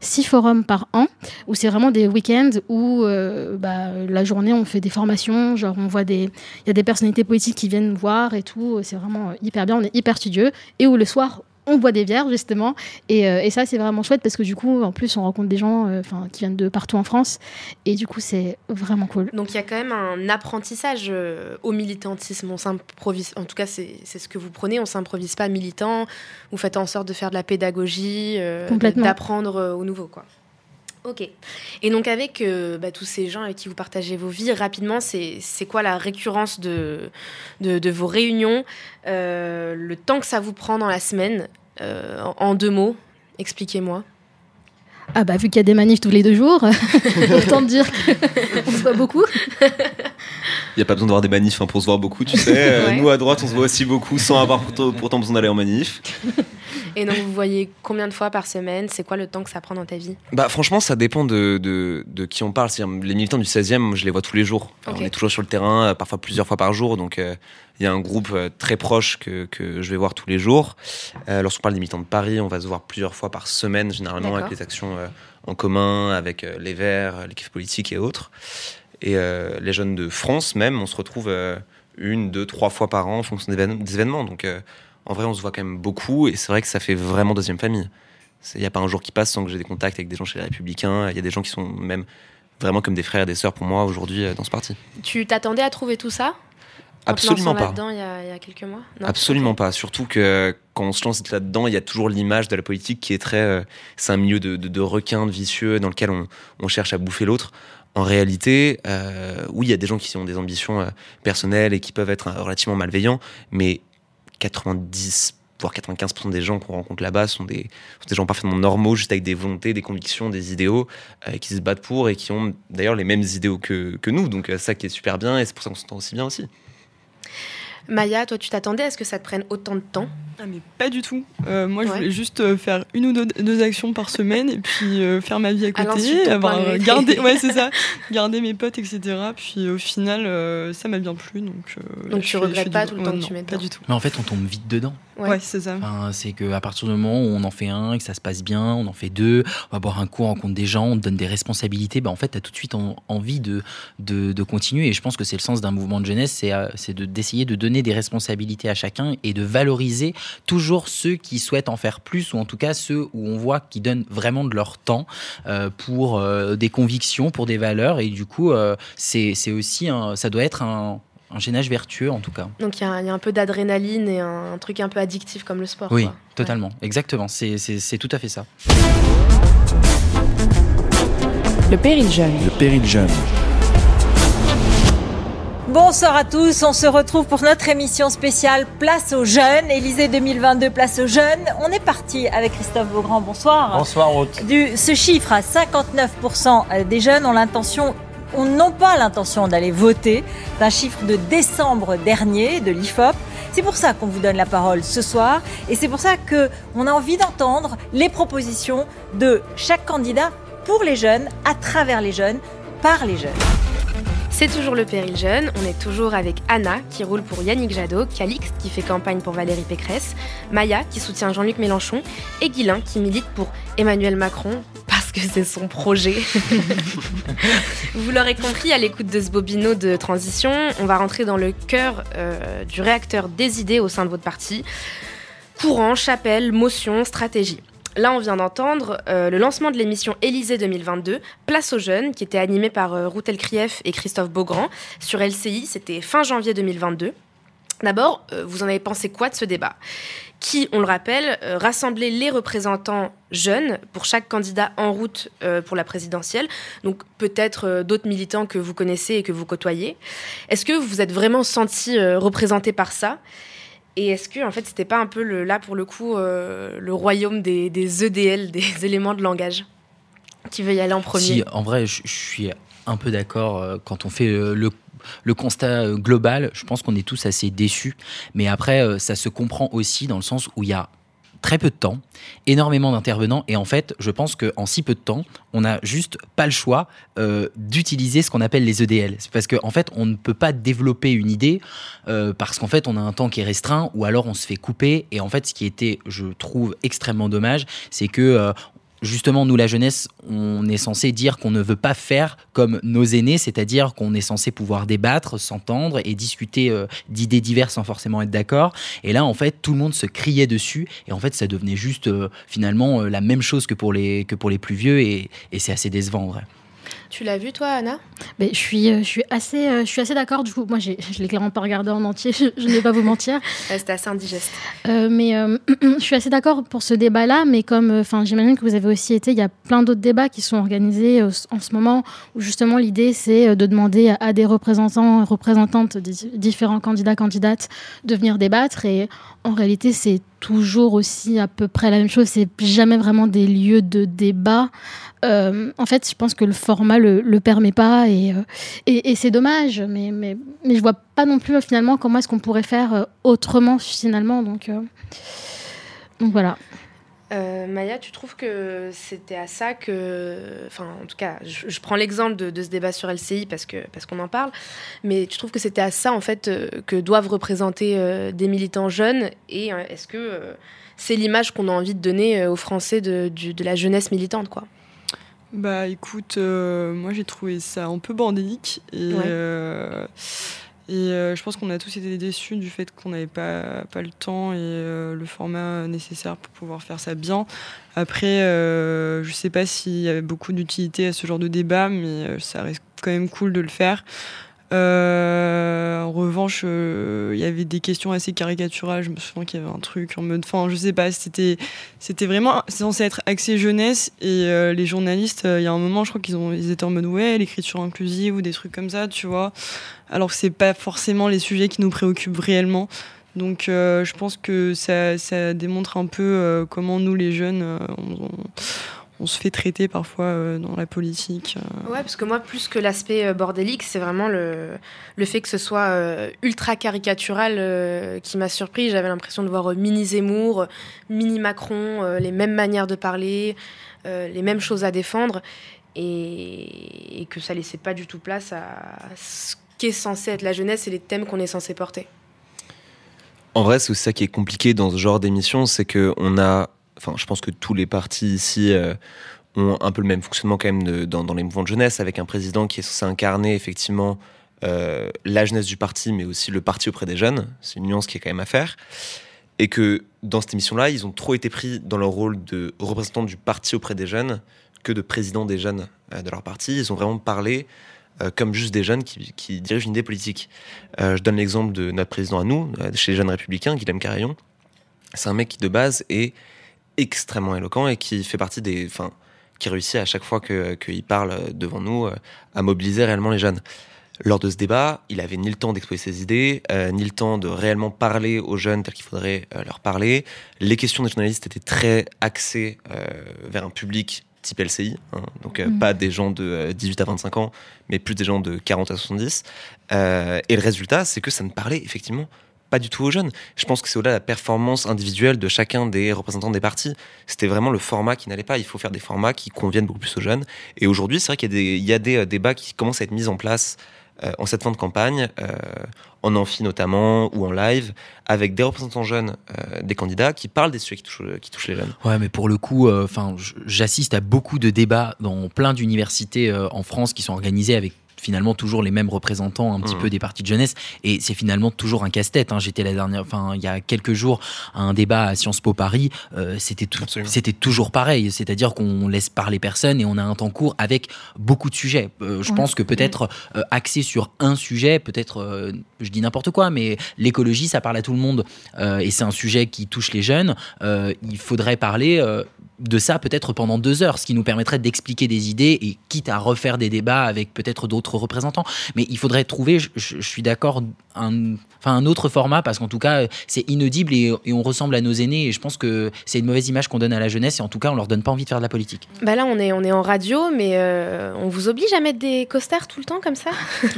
six forums par an où c'est vraiment des week-ends où bah, la journée on fait des formations, genre on voit des, il y a des personnalités politiques qui viennent voir et tout. C'est vraiment hyper bien, on est hyper studieux. Et où le soir on boit des bières justement. Et, euh, et ça c'est vraiment chouette parce que du coup en plus on rencontre des gens euh, qui viennent de partout en France. Et du coup c'est vraiment cool. Donc il y a quand même un apprentissage euh, au militantisme. On s'improvise, en tout cas c'est ce que vous prenez, on s'improvise pas militant, vous faites en sorte de faire de la pédagogie, d'apprendre au nouveau quoi. Ok. Et donc avec euh, bah, tous ces gens avec qui vous partagez vos vies, rapidement, c'est quoi la récurrence de, de, de vos réunions, euh, le temps que ça vous prend dans la semaine, euh, en, en deux mots, expliquez-moi. ah bah vu qu'il y a des manifs tous les deux jours autant dire qu'on se voit beaucoup Il n'y a pas besoin d'avoir des manifs hein, pour se voir beaucoup, tu sais. Euh, Ouais. Nous, à droite, on se voit aussi beaucoup sans avoir pourtant, pourtant besoin d'aller en manif. Et donc vous voyez combien de fois par semaine? C'est quoi le temps que ça prend dans ta vie? Bah, franchement, ça dépend de, de, de qui on parle. Les militants du 16e, moi, je les vois tous les jours. On est toujours sur le terrain, euh, parfois plusieurs fois par jour. Donc, euh, il y a un groupe euh, très proche que, que je vais voir tous les jours. Euh, Lorsqu'on parle des militants de Paris, on va se voir plusieurs fois par semaine, généralement avec les actions en commun, avec les Verts, l'équipe politique et autres. Et euh, les jeunes de France, même, on se retrouve euh, une, deux, trois fois par an en fonction des évén- des événements. Donc, euh, en vrai, on se voit quand même beaucoup. Et c'est vrai que ça fait vraiment deuxième famille. Il n'y a pas un jour qui passe sans que j'ai des contacts avec des gens chez les Républicains. Il y a des gens qui sont même vraiment comme des frères et des sœurs pour moi aujourd'hui dans ce parti. Tu t'attendais à trouver tout ça? Absolument pas. là-dedans il y, a, il y a quelques mois? Non Absolument pas. Surtout que quand on se lance là-dedans, il y a toujours l'image de la politique qui est très. euh, c'est un milieu de, de, de requins, de vicieux, dans lequel on, on cherche à bouffer l'autre. En réalité, euh, oui, il y a des gens qui ont des ambitions euh, personnelles et qui peuvent être euh, relativement malveillants, mais 90 voire 95% des gens qu'on rencontre là-bas sont des, gens parfaitement normaux, juste avec des volontés, des convictions, des idéaux, qui se battent pour et qui ont d'ailleurs les mêmes idéaux que, que nous. Donc ça qui est super bien et c'est pour ça qu'on s'entend aussi bien aussi. Maya, toi, tu t'attendais à ce que ça te prenne autant de temps? Ah mais pas du tout. Euh, moi je voulais juste euh, faire une ou deux, deux actions par semaine et puis euh, faire ma vie à À côté, avoir euh, gardé, ouais c'est ça, garder mes potes etc. Puis au final euh, ça m'a bien plu donc. euh, Donc je tu regrettes pas du- tout le temps ouais, que tu mets Pas du tout. Mais en fait, on tombe vite dedans. Ouais. Ouais, c'est ça. Enfin, c'est qu'à partir du moment où on en fait un et que ça se passe bien, on en fait deux, on va boire un coup, on rencontre des gens, on te donne des responsabilités, bah en fait, tu as tout de suite en- envie de, de, de continuer. Et je pense que c'est le sens d'un mouvement de jeunesse, c'est euh, c'est de- d'essayer de donner des responsabilités à chacun et de valoriser toujours ceux qui souhaitent en faire plus, ou en tout cas ceux où on voit qui donnent vraiment de leur temps euh, pour euh, des convictions, pour des valeurs. Et du coup, euh, c'est c'est aussi, un- ça doit être un, un gênage vertueux, en tout cas. Donc il y, a un- il y a un peu d'adrénaline et un, un truc un peu addictif comme le sport. Oui, quoi. totalement, exactement. C'est- C'est c'est tout à fait ça. Le péril jeune. Le péril jeune. Bonsoir à tous, on se retrouve pour notre émission spéciale Place aux jeunes, Élysée 2022 Place aux jeunes. On est parti avec Christophe Beaugrand, bonsoir. Bonsoir Ruth. Du, ce chiffre à 59% des jeunes ont l'intention ont non pas l'intention d'aller voter. C'est un chiffre de décembre dernier de l'IFOP. C'est pour ça qu'on vous donne la parole ce soir et c'est pour ça que on a envie d'entendre les propositions de chaque candidat pour les jeunes, à travers les jeunes, par les jeunes. C'est toujours le péril jeune. On est toujours avec Anna qui roule pour Yannick Jadot, Calix qui fait campagne pour Valérie Pécresse, Maya qui soutient Jean-Luc Mélenchon et Guilin qui milite pour Emmanuel Macron parce que c'est son projet. Vous l'aurez compris à l'écoute de ce bobino de transition, on va rentrer dans le cœur euh, du réacteur des idées au sein de votre parti. Courant, chapelle, motion, stratégie. Là, on vient d'entendre euh, le lancement de l'émission Élysée 2022, Place aux jeunes, qui était animée par euh, Routel Krief et Christophe Beaugrand sur LCI. C'était fin janvier 2022. D'abord, euh, vous en avez pensé quoi de ce débat? Qui, on le rappelle, rassemblait les représentants jeunes pour chaque candidat en route pour la présidentielle. Donc peut-être d'autres militants que vous connaissez et que vous côtoyez. Est-ce que vous êtes vraiment senti représenté par ça? Et est-ce que, en fait, c'était pas un peu là, pour le coup, euh, le royaume des, EDL, des éléments de langage Qui veut y aller en premier? Si, en vrai, je, suis un peu d'accord quand on fait le le constat global, je pense qu'on est tous assez déçus. Mais après, ça se comprend aussi dans le sens où il y a très peu de temps, énormément d'intervenants, et en fait, je pense qu'en si peu de temps, on n'a juste pas le choix euh, d'utiliser ce qu'on appelle les EDL. Parce qu'en en fait, on ne peut pas développer une idée euh, parce qu'en fait, on a un temps qui est restreint, ou alors on se fait couper. Et en fait, ce qui était, je trouve, extrêmement dommage, c'est que euh, justement, nous, la jeunesse, on est censé dire qu'on ne veut pas faire comme nos aînés, c'est-à-dire qu'on est censé pouvoir débattre, s'entendre et discuter euh, d'idées diverses sans forcément être d'accord. Et là, en fait, tout le monde se criait dessus. Et en fait, ça devenait juste euh, finalement euh, la même chose que pour les, que pour les plus vieux. Et, et c'est assez décevant, en vrai. Tu l'as vu, toi, Anna? Mais je, suis, euh, je suis assez, euh, je suis assez d'accord. Du coup, moi, je ne l'ai clairement pas regardé en entier, je, ne vais pas vous mentir. C'était assez indigeste. Euh, mais je suis assez d'accord pour ce débat-là. Mais comme enfin, j'imagine que vous avez aussi été, il y a plein d'autres débats qui sont organisés en ce moment où justement l'idée, c'est de demander à, des représentants représentantes, différents candidats, candidates, de venir débattre. Et en réalité, c'est toujours aussi à peu près la même chose. C'est jamais vraiment des lieux de débat. Euh, en fait, je pense que le format le, le permet pas et, euh, c'est dommage. Mais, mais, mais je vois pas non plus finalement comment est-ce qu'on pourrait faire euh, autrement finalement. Donc, voilà. Maya, tu trouves que c'était à ça que, enfin, en tout cas, je, prends l'exemple de, ce débat sur LCI parce qu'on en parle, mais tu trouves que c'était à ça en fait que doivent représenter des militants jeunes et est-ce que c'est l'image qu'on a envie de donner aux Français de, la jeunesse militante, bah écoute, euh, moi j'ai trouvé ça un peu bordélique et, euh, et euh, je pense qu'on a tous été déçus du fait qu'on n'avait pas, pas le temps et le format nécessaire pour pouvoir faire ça bien. Après, je sais pas s'il y avait beaucoup d'utilité à ce genre de débat, mais ça reste quand même cool de le faire. Euh, en revanche, euh, il y avait des questions assez caricaturales. Je me souviens qu'il y avait un truc en mode, enfin, je sais pas, c'était, c'était vraiment censé être axé jeunesse et euh, les journalistes, il y a un moment, je crois qu'ils ils étaient en mode ouais, l'écriture inclusive ou des trucs comme ça, tu vois. Alors que c'est pas forcément les sujets qui nous préoccupent réellement. Donc, je pense que ça, ça, démontre un peu comment nous, les jeunes, on se fait traiter parfois euh, dans la politique. Euh. Ouais, parce que moi, plus que l'aspect euh, bordélique, c'est vraiment le, le fait que ce soit ultra caricatural qui m'a surpris. J'avais l'impression de voir mini Zemmour, mini Macron, les mêmes manières de parler, les mêmes choses à défendre, et, et, que ça laissait pas du tout place à ce qu'est censé être la jeunesse et les thèmes qu'on est censé porter. En vrai, c'est aussi ça qui est compliqué dans ce genre d'émission, c'est qu'on a enfin, je pense que tous les partis ici euh, ont un peu le même fonctionnement quand même dans, les mouvements de jeunesse, avec un président qui est censé incarner effectivement euh, la jeunesse du parti, mais aussi le parti auprès des jeunes. C'est une nuance qui est quand même à faire. Et que dans cette émission-là, ils ont trop été pris dans leur rôle de représentant du parti auprès des jeunes que de président des jeunes euh, de leur parti. Ils ont vraiment parlé comme juste des jeunes qui, dirigent une idée politique. je donne l'exemple de notre président à nous, chez les jeunes républicains, Guillaume Carillon. C'est un mec qui de base est extrêmement éloquent et qui fait partie des, enfin, qui réussit à chaque fois qu'il parle devant nous euh, à mobiliser réellement les jeunes. Lors de ce débat, il avait ni le temps d'exposer ses idées, euh, ni le temps de réellement parler aux jeunes tel qu'il faudrait euh, leur parler. Les questions des journalistes étaient très axées vers un public type LCI, hein, donc mm. pas des gens de 18 à 25 ans, mais plus des gens de 40 à 70. et le résultat, c'est que ça ne parlait effectivement pas du tout aux jeunes. Je pense que c'est au-delà de la performance individuelle de chacun des représentants des partis. C'était vraiment le format qui n'allait pas. Il faut faire des formats qui conviennent beaucoup plus aux jeunes. Et aujourd'hui, c'est vrai qu'il y a des, euh, débats qui commencent à être mis en place euh, en cette fin de campagne, euh, en amphi notamment, ou en live, avec des représentants jeunes des candidats qui parlent des sujets qui touchent, qui touchent les jeunes. Ouais, mais pour le coup, enfin, j'assiste à beaucoup de débats dans plein d'universités en France qui sont organisés avec finalement toujours les mêmes représentants un petit mmh. peu des partis de jeunesse et c'est finalement toujours un casse-tête. Hein. J'étais la dernière, enfin il y a quelques jours à un débat à Sciences Po Paris, euh, c'était c'était toujours pareil, c'est-à-dire qu'on laisse parler personne et on a un temps court avec beaucoup de sujets. Euh, je pense que peut-être euh, axé sur un sujet, peut-être je dis n'importe quoi, mais l'écologie ça parle à tout le monde et c'est un sujet qui touche les jeunes. il faudrait parler de ça peut-être pendant deux heures, ce qui nous permettrait d'expliquer des idées et quitte à refaire des débats avec peut-être d'autres représentants. Mais il faudrait trouver, je, je- je suis d'accord, un, enfin un autre format parce qu'en tout cas c'est inaudible et, et on ressemble à nos aînés et je pense que c'est une mauvaise image qu'on donne à la jeunesse et en tout cas on leur donne pas envie de faire de la politique. Bah là, on est, on est en radio, mais euh, on vous oblige à mettre des costards tout le temps comme ça?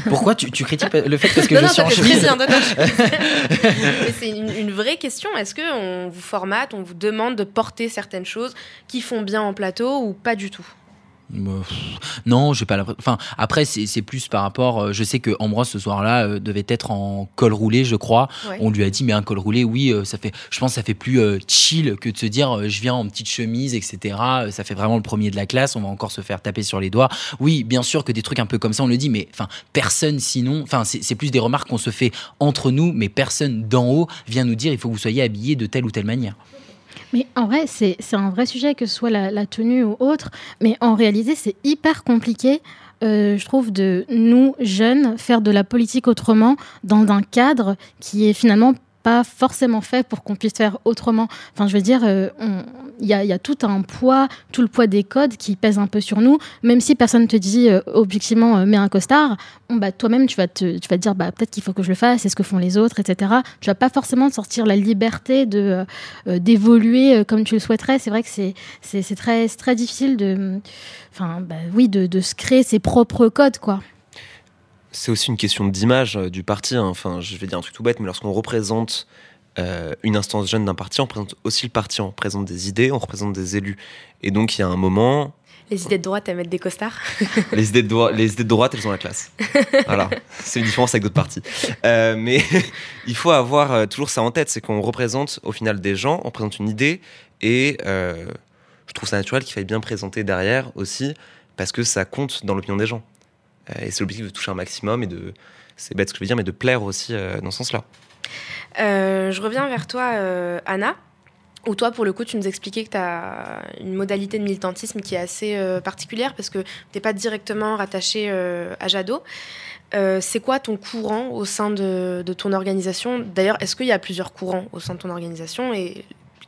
Pourquoi tu, tu critiques le fait parce que Non, je non, suis en chemise? c'est une, une vraie question. Est-ce qu'on vous formate, on vous demande de porter certaines choses? Qui font bien en plateau ou pas du tout Bah, Non, j'ai pas l'impression. Enfin, après, c'est plus par rapport. euh, Je sais que Ambroise ce soir-là euh, devait être en col roulé, je crois. Ouais. On lui a dit, mais un col roulé, oui, euh, ça fait. Je pense que ça fait plus euh, chill que de se dire, je viens en petite chemise, etc. Ça fait vraiment le premier de la classe. On va encore se faire taper sur les doigts. Oui, bien sûr que des trucs un peu comme ça, on le dit, mais enfin, personne sinon. Enfin, c'est plus des remarques qu'on se fait entre nous, mais personne d'en haut vient nous dire, il faut que vous soyez habillés de telle ou telle manière. Mais en vrai, c'est un vrai sujet, que ce soit la, la tenue ou autre. Mais en réalité, c'est hyper compliqué, euh, je trouve, de nous, jeunes, faire de la politique autrement dans un cadre qui est finalement pas forcément fait pour qu'on puisse faire autrement. Enfin, je veux dire, euh, il y, a, y a tout un poids, tout le poids des codes qui pèse un peu sur nous. Même si personne te dit euh, objectivement, euh, mets un costard, bah, toi-même, tu vas te, tu vas dire, bah, peut-être qu'il faut que je le fasse, c'est ce que font les autres, etc. Tu vas pas forcément sortir la liberté de euh, d'évoluer comme tu le souhaiterais. C'est vrai que c'est c'est très très difficile de, enfin, bah, oui, de, de se créer ses propres codes, quoi. C'est aussi une question d'image euh, du parti. hein. Enfin, je vais dire un truc tout bête, mais lorsqu'on représente euh, une instance jeune d'un parti, on représente aussi le parti, on représente des idées, on représente des élus. Et donc, il y a un moment, Les idées de droite à mettre des costards les idées de, les idées de droite, elles ont la classe. voilà, c'est une différence avec d'autres partis. Euh, mais il faut avoir toujours ça en tête, c'est qu'on représente au final des gens, on représente une idée, et euh, je trouve ça naturel qu'il faille bien présenter derrière aussi, parce que ça compte dans l'opinion des gens. Euh, et c'est l'objectif de toucher un maximum et de, c'est bête ce que je veux dire, mais de plaire aussi euh, dans ce sens-là. Euh, je reviens vers toi, Anna. Ou toi, pour le coup, tu nous expliquais que tu as une modalité de militantisme qui est assez particulière parce que tu n'es pas directement rattaché à Jadot. C'est quoi ton courant au sein de, de ton organisation? D'ailleurs, est-ce qu'il y a plusieurs courants au sein de ton organisation?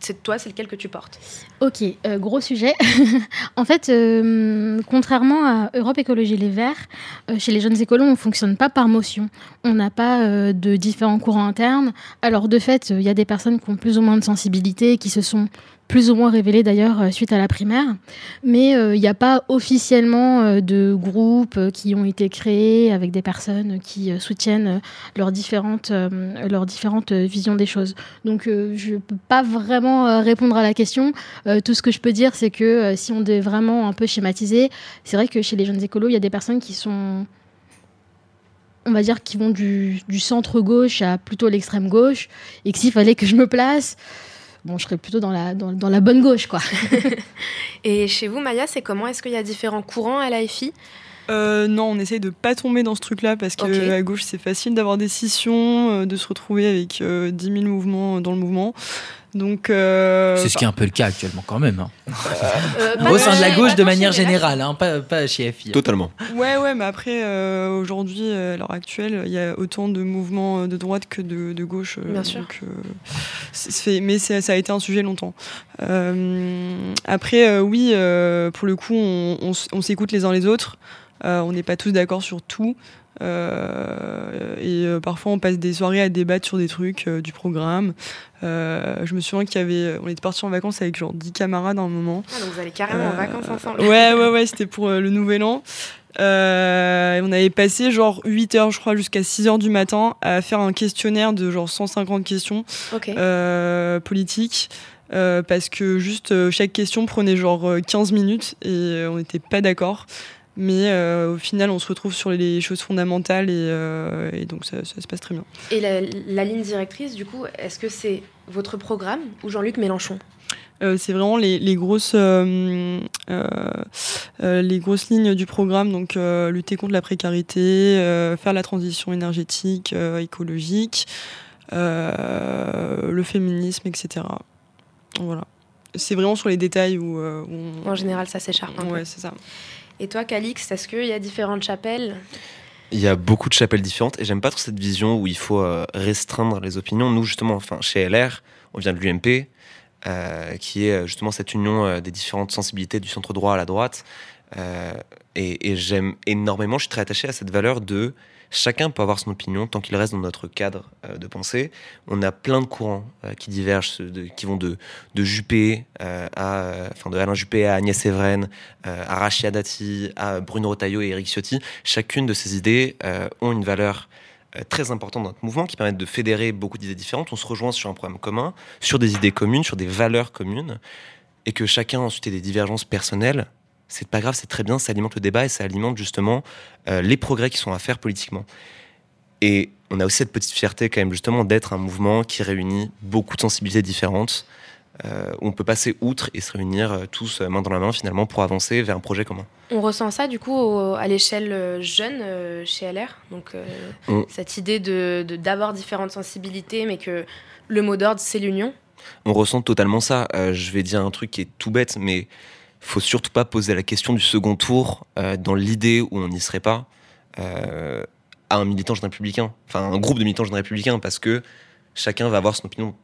C'est toi, c'est lequel que tu portes Ok, euh, gros sujet. en fait, euh, contrairement à Europe Écologie Les Verts, euh, chez les jeunes écolos, on ne fonctionne pas par motion. On n'a pas de différents courants internes. Alors, de fait, il y a des personnes qui ont plus ou moins de sensibilité, qui se sont plus ou moins révélées d'ailleurs euh, suite à la primaire. Mais euh, il n'y a pas officiellement euh, de groupes qui ont été créés avec des personnes qui soutiennent leurs différentes, leurs différentes visions des choses. Donc, je ne peux pas vraiment répondre à la question. Tout ce que je peux dire, c'est que si on devait vraiment un peu schématiser, c'est vrai que chez les jeunes écolos, il y a des personnes qui sont, on va dire, qui vont du, du centre gauche à plutôt l'extrême gauche, et que s'il fallait que je me place, bon, je serais plutôt dans la, dans, dans la bonne gauche, quoi. Et chez vous, Maya, c'est comment? Est-ce qu'il y a différents courants à l'AFI Euh, non, on essaye de pas tomber dans ce truc-là parce que à gauche c'est facile d'avoir des scissions, euh, de se retrouver avec euh, 10 000 mouvements dans le mouvement. Donc euh, C'est ce qui est un peu le cas actuellement quand même. hein. Euh, Au sein de la gauche de manière générale, hein, pas, pas chez FI. Totalement. Ouais, ouais, mais après, euh, aujourd'hui, à l'heure actuelle, il y a autant de mouvements de droite que de, de gauche. Bien sûr. donc, euh, mais c'est- ça a été un sujet longtemps. Euh, après, euh, oui, euh, pour le coup, on, on s- on s'écoute les uns les autres. Euh, on n'est pas tous d'accord sur tout. Euh, et euh, parfois, on passe des soirées à débattre sur des trucs euh, du programme. Je me souviens qu'il y avait, on était partis en vacances avec genre 10 camarades à un moment. Ah, donc vous allez carrément en vacances ensemble. Ouais, ouais, ouais, c'était pour le nouvel an. Euh, on avait passé genre 8 heures, je crois, jusqu'à 6 heures du matin à faire un questionnaire de genre 150 questions euh, politiques. euh, parce que juste chaque question prenait genre euh, 15 minutes et on n'était pas d'accord. Mais euh, au final, on se retrouve sur les choses fondamentales et, euh, et donc ça, ça se passe très bien. Et la, la ligne directrice, du coup, est-ce que c'est votre programme ou Jean-Luc Mélenchon? Euh, c'est vraiment les, les grosses, euh, euh, euh, les grosses lignes du programme, donc lutter contre la précarité, faire la transition énergétique, écologique, le féminisme, etc. Voilà. C'est vraiment sur les détails où, où on... En général, ça s'écharpe. Ouais, c'est ça. Et toi, Calix, est-ce qu'il y a différentes chapelles? Il y a beaucoup de chapelles différentes et j'aime pas trop cette vision où il faut euh, restreindre les opinions. Nous, justement, enfin, chez LR, on vient de l'UMP. qui est justement cette union des différentes sensibilités du centre droit à la droite. et, et j'aime énormément, je suis très attaché à cette valeur de Chacun peut avoir son opinion tant qu'il reste dans notre cadre euh, de pensée. On a plein de courants euh, qui divergent, qui vont de, de Juppé euh, à, enfin de Alain Juppé à Agnès Evren, à Rachida Dati, à Bruno Retailleau et Eric Ciotti. Chacune de ces idées ont une valeur très importante dans notre mouvement qui permettent de fédérer beaucoup d'idées différentes. On se rejoint sur un problème commun, sur des idées communes, sur des valeurs communes, et que chacun ensuite ait des divergences personnelles c'est pas grave, c'est très bien, ça alimente le débat et ça alimente justement euh, les progrès qui sont à faire politiquement. Et on a aussi cette petite fierté quand même justement d'être un mouvement qui réunit beaucoup de sensibilités différentes, euh, on peut passer outre et se réunir euh, tous main dans la main finalement pour avancer vers un projet commun. On ressent ça du coup à l'échelle jeune chez LR, donc cette idée de d'avoir différentes sensibilités, mais que le mot d'ordre c'est l'union? On ressent totalement ça. je vais dire un truc qui est tout bête, mais faut surtout pas poser la question du second tour euh, dans l'idée où on n'y serait pas euh, à un militant jeune républicain, enfin un groupe de militants jeunes républicains, parce que chacun va avoir son opinion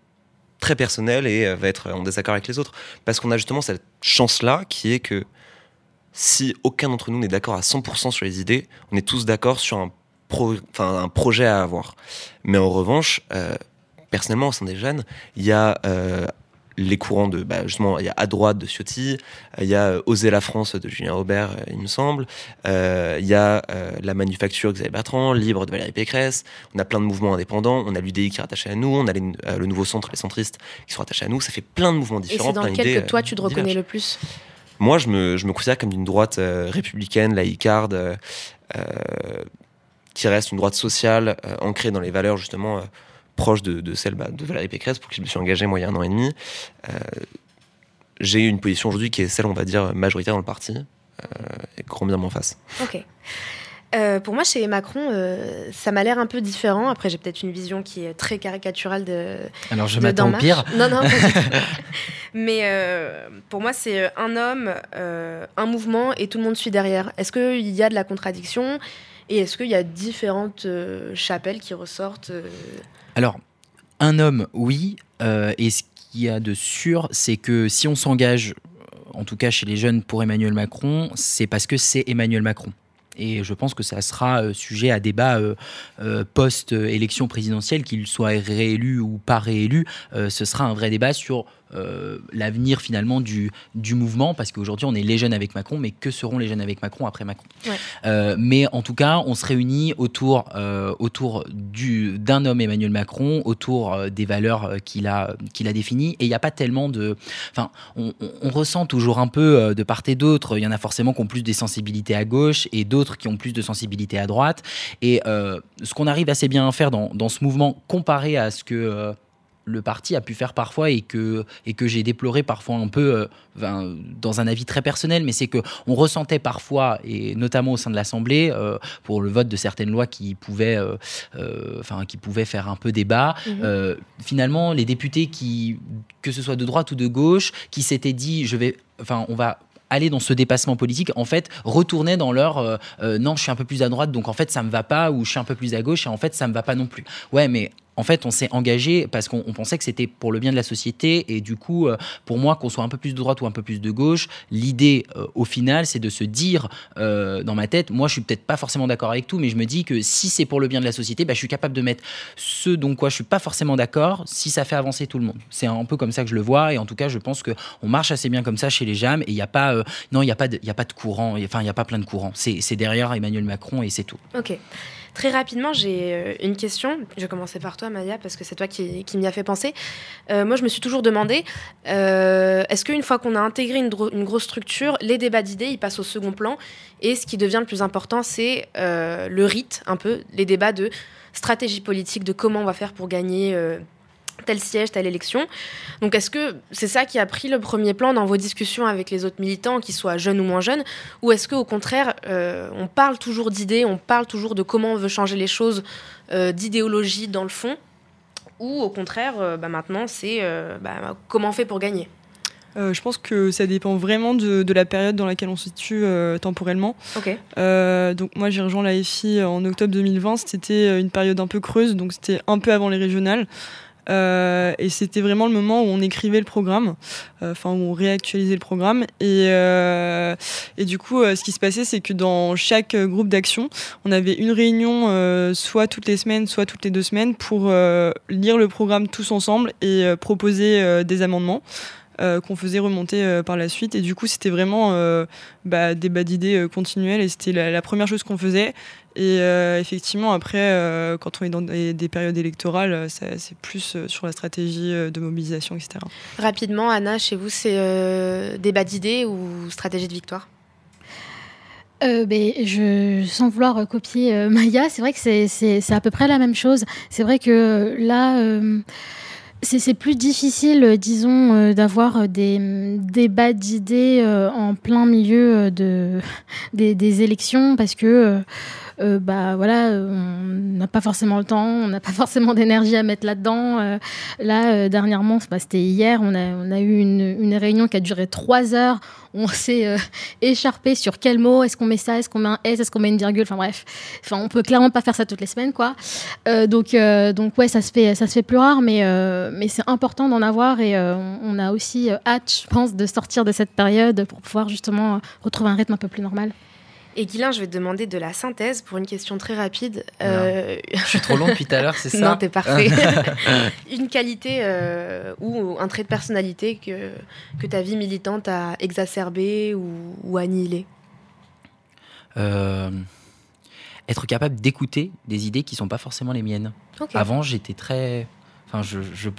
très personnelle et euh, va être en désaccord avec les autres. Parce qu'on a justement cette chance-là qui est que si aucun d'entre nous n'est d'accord à 100% sur les idées, on est tous d'accord sur un, un projet à avoir. Mais en revanche, personnellement, au sein des jeunes, il y a les courants de bah, justement il y a à droite de Ciotti il y a euh, Oser la France de Julien Aubert euh, il me semble euh, il y a la manufacture Xavier Bertrand libre de Valérie Pécresse on a plein de mouvements indépendants on a l'UDI qui est rattaché à nous on a le nouveau centre les centristes qui sont rattachés à nous ça fait plein de mouvements différents et c'est dans lequel que toi tu te reconnais le plus? Moi je me, je me considère comme d'une droite républicaine laïcarde qui reste une droite sociale ancrée dans les valeurs justement proche de, celle bah, de Valérie Pécresse, pour qui je me suis engagé moi il y a un an et demi. Euh, j'ai une position aujourd'hui qui est celle, on va dire, majoritaire dans le parti, euh, et grand bien m'en face. Ok. Euh, pour moi, chez Macron, ça m'a l'air un peu différent. Après, j'ai peut-être une vision qui est très caricaturale de. Alors, je m'attends au pire. Non, non. Mais pour moi, c'est un homme, un mouvement, et tout le monde suit derrière. Est-ce qu'il y a de la contradiction? Et est-ce qu'il y a différentes chapelles qui ressortent alors, un homme, oui. Euh, et ce qu'il y a de sûr, c'est que si on s'engage, en tout cas chez les jeunes, pour Emmanuel Macron, c'est parce que c'est Emmanuel Macron. Et je pense que ça sera euh, sujet à débat euh, post-élection présidentielle, qu'il soit réélu ou pas réélu. ce sera un vrai débat sur euh, l'avenir finalement du, du mouvement, parce qu'aujourd'hui on est les jeunes avec Macron, mais que seront les jeunes avec Macron après Macron? Euh, Mais en tout cas, on se réunit autour, euh, autour du, d'un homme Emmanuel Macron, autour des valeurs qu'il a, qu'il a définies, et il n'y a pas tellement de... Enfin, on, ressent toujours un peu de part et d'autre, il y en a forcément qui ont plus des sensibilités à gauche, et d'autres qui ont plus de sensibilités à droite, et ce qu'on arrive assez bien à faire dans, dans ce mouvement, comparé à ce que le parti a pu faire parfois et que, et que j'ai déploré parfois un peu euh, dans un avis très personnel, mais c'est que on ressentait parfois, et notamment au sein de l'Assemblée, euh, pour le vote de certaines lois qui pouvaient, euh, qui pouvaient faire un peu débat, mhm. finalement, les députés qui, que ce soit de droite ou de gauche, qui s'étaient dit, je vais, enfin, on va aller dans ce dépassement politique, en fait, retourner dans leur non, je suis un peu plus à droite, donc en fait, ça me va pas, ou je suis un peu plus à gauche, et en fait, ça me va pas non plus. Ouais, mais en fait, on s'est engagé parce qu'on pensait que c'était pour le bien de la société. Et du coup, euh, pour moi, qu'on soit un peu plus de droite ou un peu plus de gauche, l'idée, euh, au final, c'est de se dire euh, dans ma tête, moi, je suis peut-être pas forcément d'accord avec tout, mais je me dis que si c'est pour le bien de la société, bah, je suis capable de mettre ce dont quoi je suis pas forcément d'accord, si ça fait avancer tout le monde. C'est un peu comme ça que je le vois. Et en tout cas, je pense qu'on marche assez bien comme ça chez les JAM. Et il n'y a pas, non, il n'y a pas de, a pas de courant. Enfin, il n'y a pas plein de courants. C'est derrière Emmanuel Macron et c'est tout. Ok. Très rapidement, j'ai euh, une question. Je vais commencer par toi, Maya, parce que c'est toi qui, m'y a fait penser. Euh, moi, je me suis toujours demandé, euh, est-ce qu'une fois qu'on a intégré une, grosse structure, les débats d'idées, ils passent au second plan? Et ce qui devient le plus important, c'est le rite, un peu, les débats de stratégie politique, de comment on va faire pour gagner tel siège, telle élection. Donc est-ce que c'est ça qui a pris le premier plan dans vos discussions avec les autres militants, qu'ils soient jeunes ou moins jeunes, ou est-ce qu'au contraire, euh, on parle toujours d'idées, on parle toujours de comment on veut changer les choses, euh, d'idéologie dans le fond, ou au contraire, euh, bah, maintenant, c'est bah, comment on fait pour gagner? Je pense que ça dépend vraiment de, la période dans laquelle on se situe temporellement. Ok. donc moi j'ai rejoint la FI en octobre 2020, c'était une période un peu creuse, donc c'était un peu avant les régionales. Euh, et c'était vraiment le moment où on écrivait le programme, euh, enfin où on réactualisait le programme. Et, euh, et du coup, ce qui se passait, c'est que dans chaque groupe d'action, on avait une réunion, soit toutes les semaines, soit toutes les deux semaines, pour lire le programme tous ensemble et proposer des amendements. qu'on faisait remonter par la suite. Et du coup, c'était vraiment bah, des bas d'idées continuelles et c'était la, première chose qu'on faisait. Et euh, effectivement, après, euh, quand on est dans des, périodes électorales, euh, c'est plus sur la stratégie de mobilisation, etc. Rapidement, Anna, chez vous, c'est débat d'idées ou stratégie de victoire? Ben, je, sans vouloir copier Maya, c'est vrai que c'est à peu près la même chose. C'est vrai que là, c'est plus difficile, disons, d'avoir des débats d'idées en plein milieu de, des, des, élections parce que euh, bah voilà, on n'a pas forcément le temps, on n'a pas forcément d'énergie à mettre là-dedans. Euh, là, euh, dernièrement, bah, c'était hier, on a, on a eu une, une, réunion qui a duré trois heures. On s'est écharpé sur quel mot, est-ce qu'on met ça, est-ce qu'on met un S, est-ce qu'on met une virgule, enfin bref. Enfin, on peut clairement pas faire ça toutes les semaines, quoi. donc, donc ouais, ça se fait, ça se fait plus rare, mais, mais c'est important d'en avoir et on a aussi hâte, je pense, de sortir de cette période pour pouvoir justement retrouver un rythme un peu plus normal. Et Guilain, je vais te demander de la synthèse pour une question très rapide. Euh... Je suis trop long depuis tout à l'heure, c'est ça Non, t'es parfait. une qualité euh, ou un trait de personnalité que, que ta vie militante a exacerbé ou, ou annihilé euh, Être capable d'écouter des idées qui ne sont pas forcément les miennes. Avant, j'étais très... Enfin, je, je,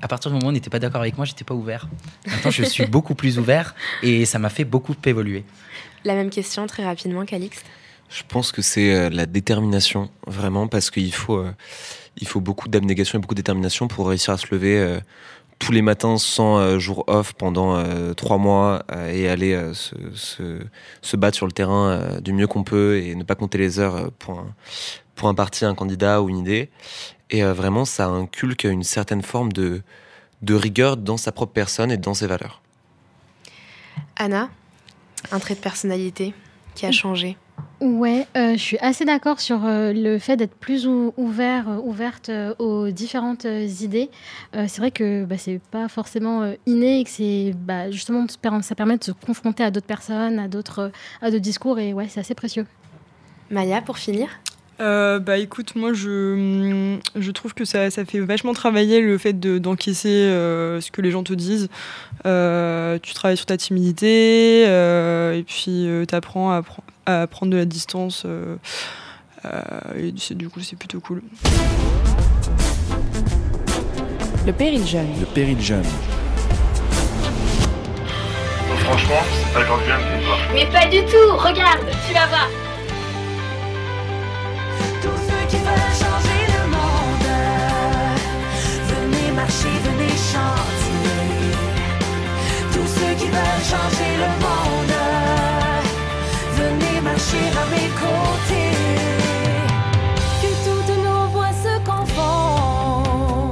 à partir du moment où on n'était pas d'accord avec moi, j'étais pas ouvert. Maintenant, je suis beaucoup plus ouvert et ça m'a fait beaucoup évoluer. La même question très rapidement, Calixte. Je pense que c'est euh, la détermination, vraiment, parce qu'il faut, euh, il faut beaucoup d'abnégation et beaucoup de détermination pour réussir à se lever euh, tous les matins sans jour off pendant trois mois et aller se, se, se, battre sur le terrain du mieux qu'on peut et ne pas compter les heures pour un, pour un parti, un candidat ou une idée. Et vraiment, ça inculque une certaine forme de, de rigueur dans sa propre personne et dans ses valeurs. Anna? Un trait de personnalité qui a changé Ouais, euh, je suis assez d'accord sur euh, le fait d'être plus ouvert, euh, ouverte aux différentes idées. c'est vrai que bah, c'est pas forcément inné et que c'est bah, justement ça permet de se confronter à d'autres personnes, à d'autres à d'autres discours et ouais, c'est assez précieux. Maya, pour finir euh, bah écoute, moi je, je trouve que ça, ça fait vachement travailler le fait d'encaisser euh, ce que les gens te disent. Euh, tu travailles sur ta timidité et puis tu apprends à, à, prendre de la distance. et du coup, c'est plutôt cool. Le péril jeune. Le péril jeune. franchement, c'est pas le genre de toi. Mais pas du tout, regarde, tu la vois.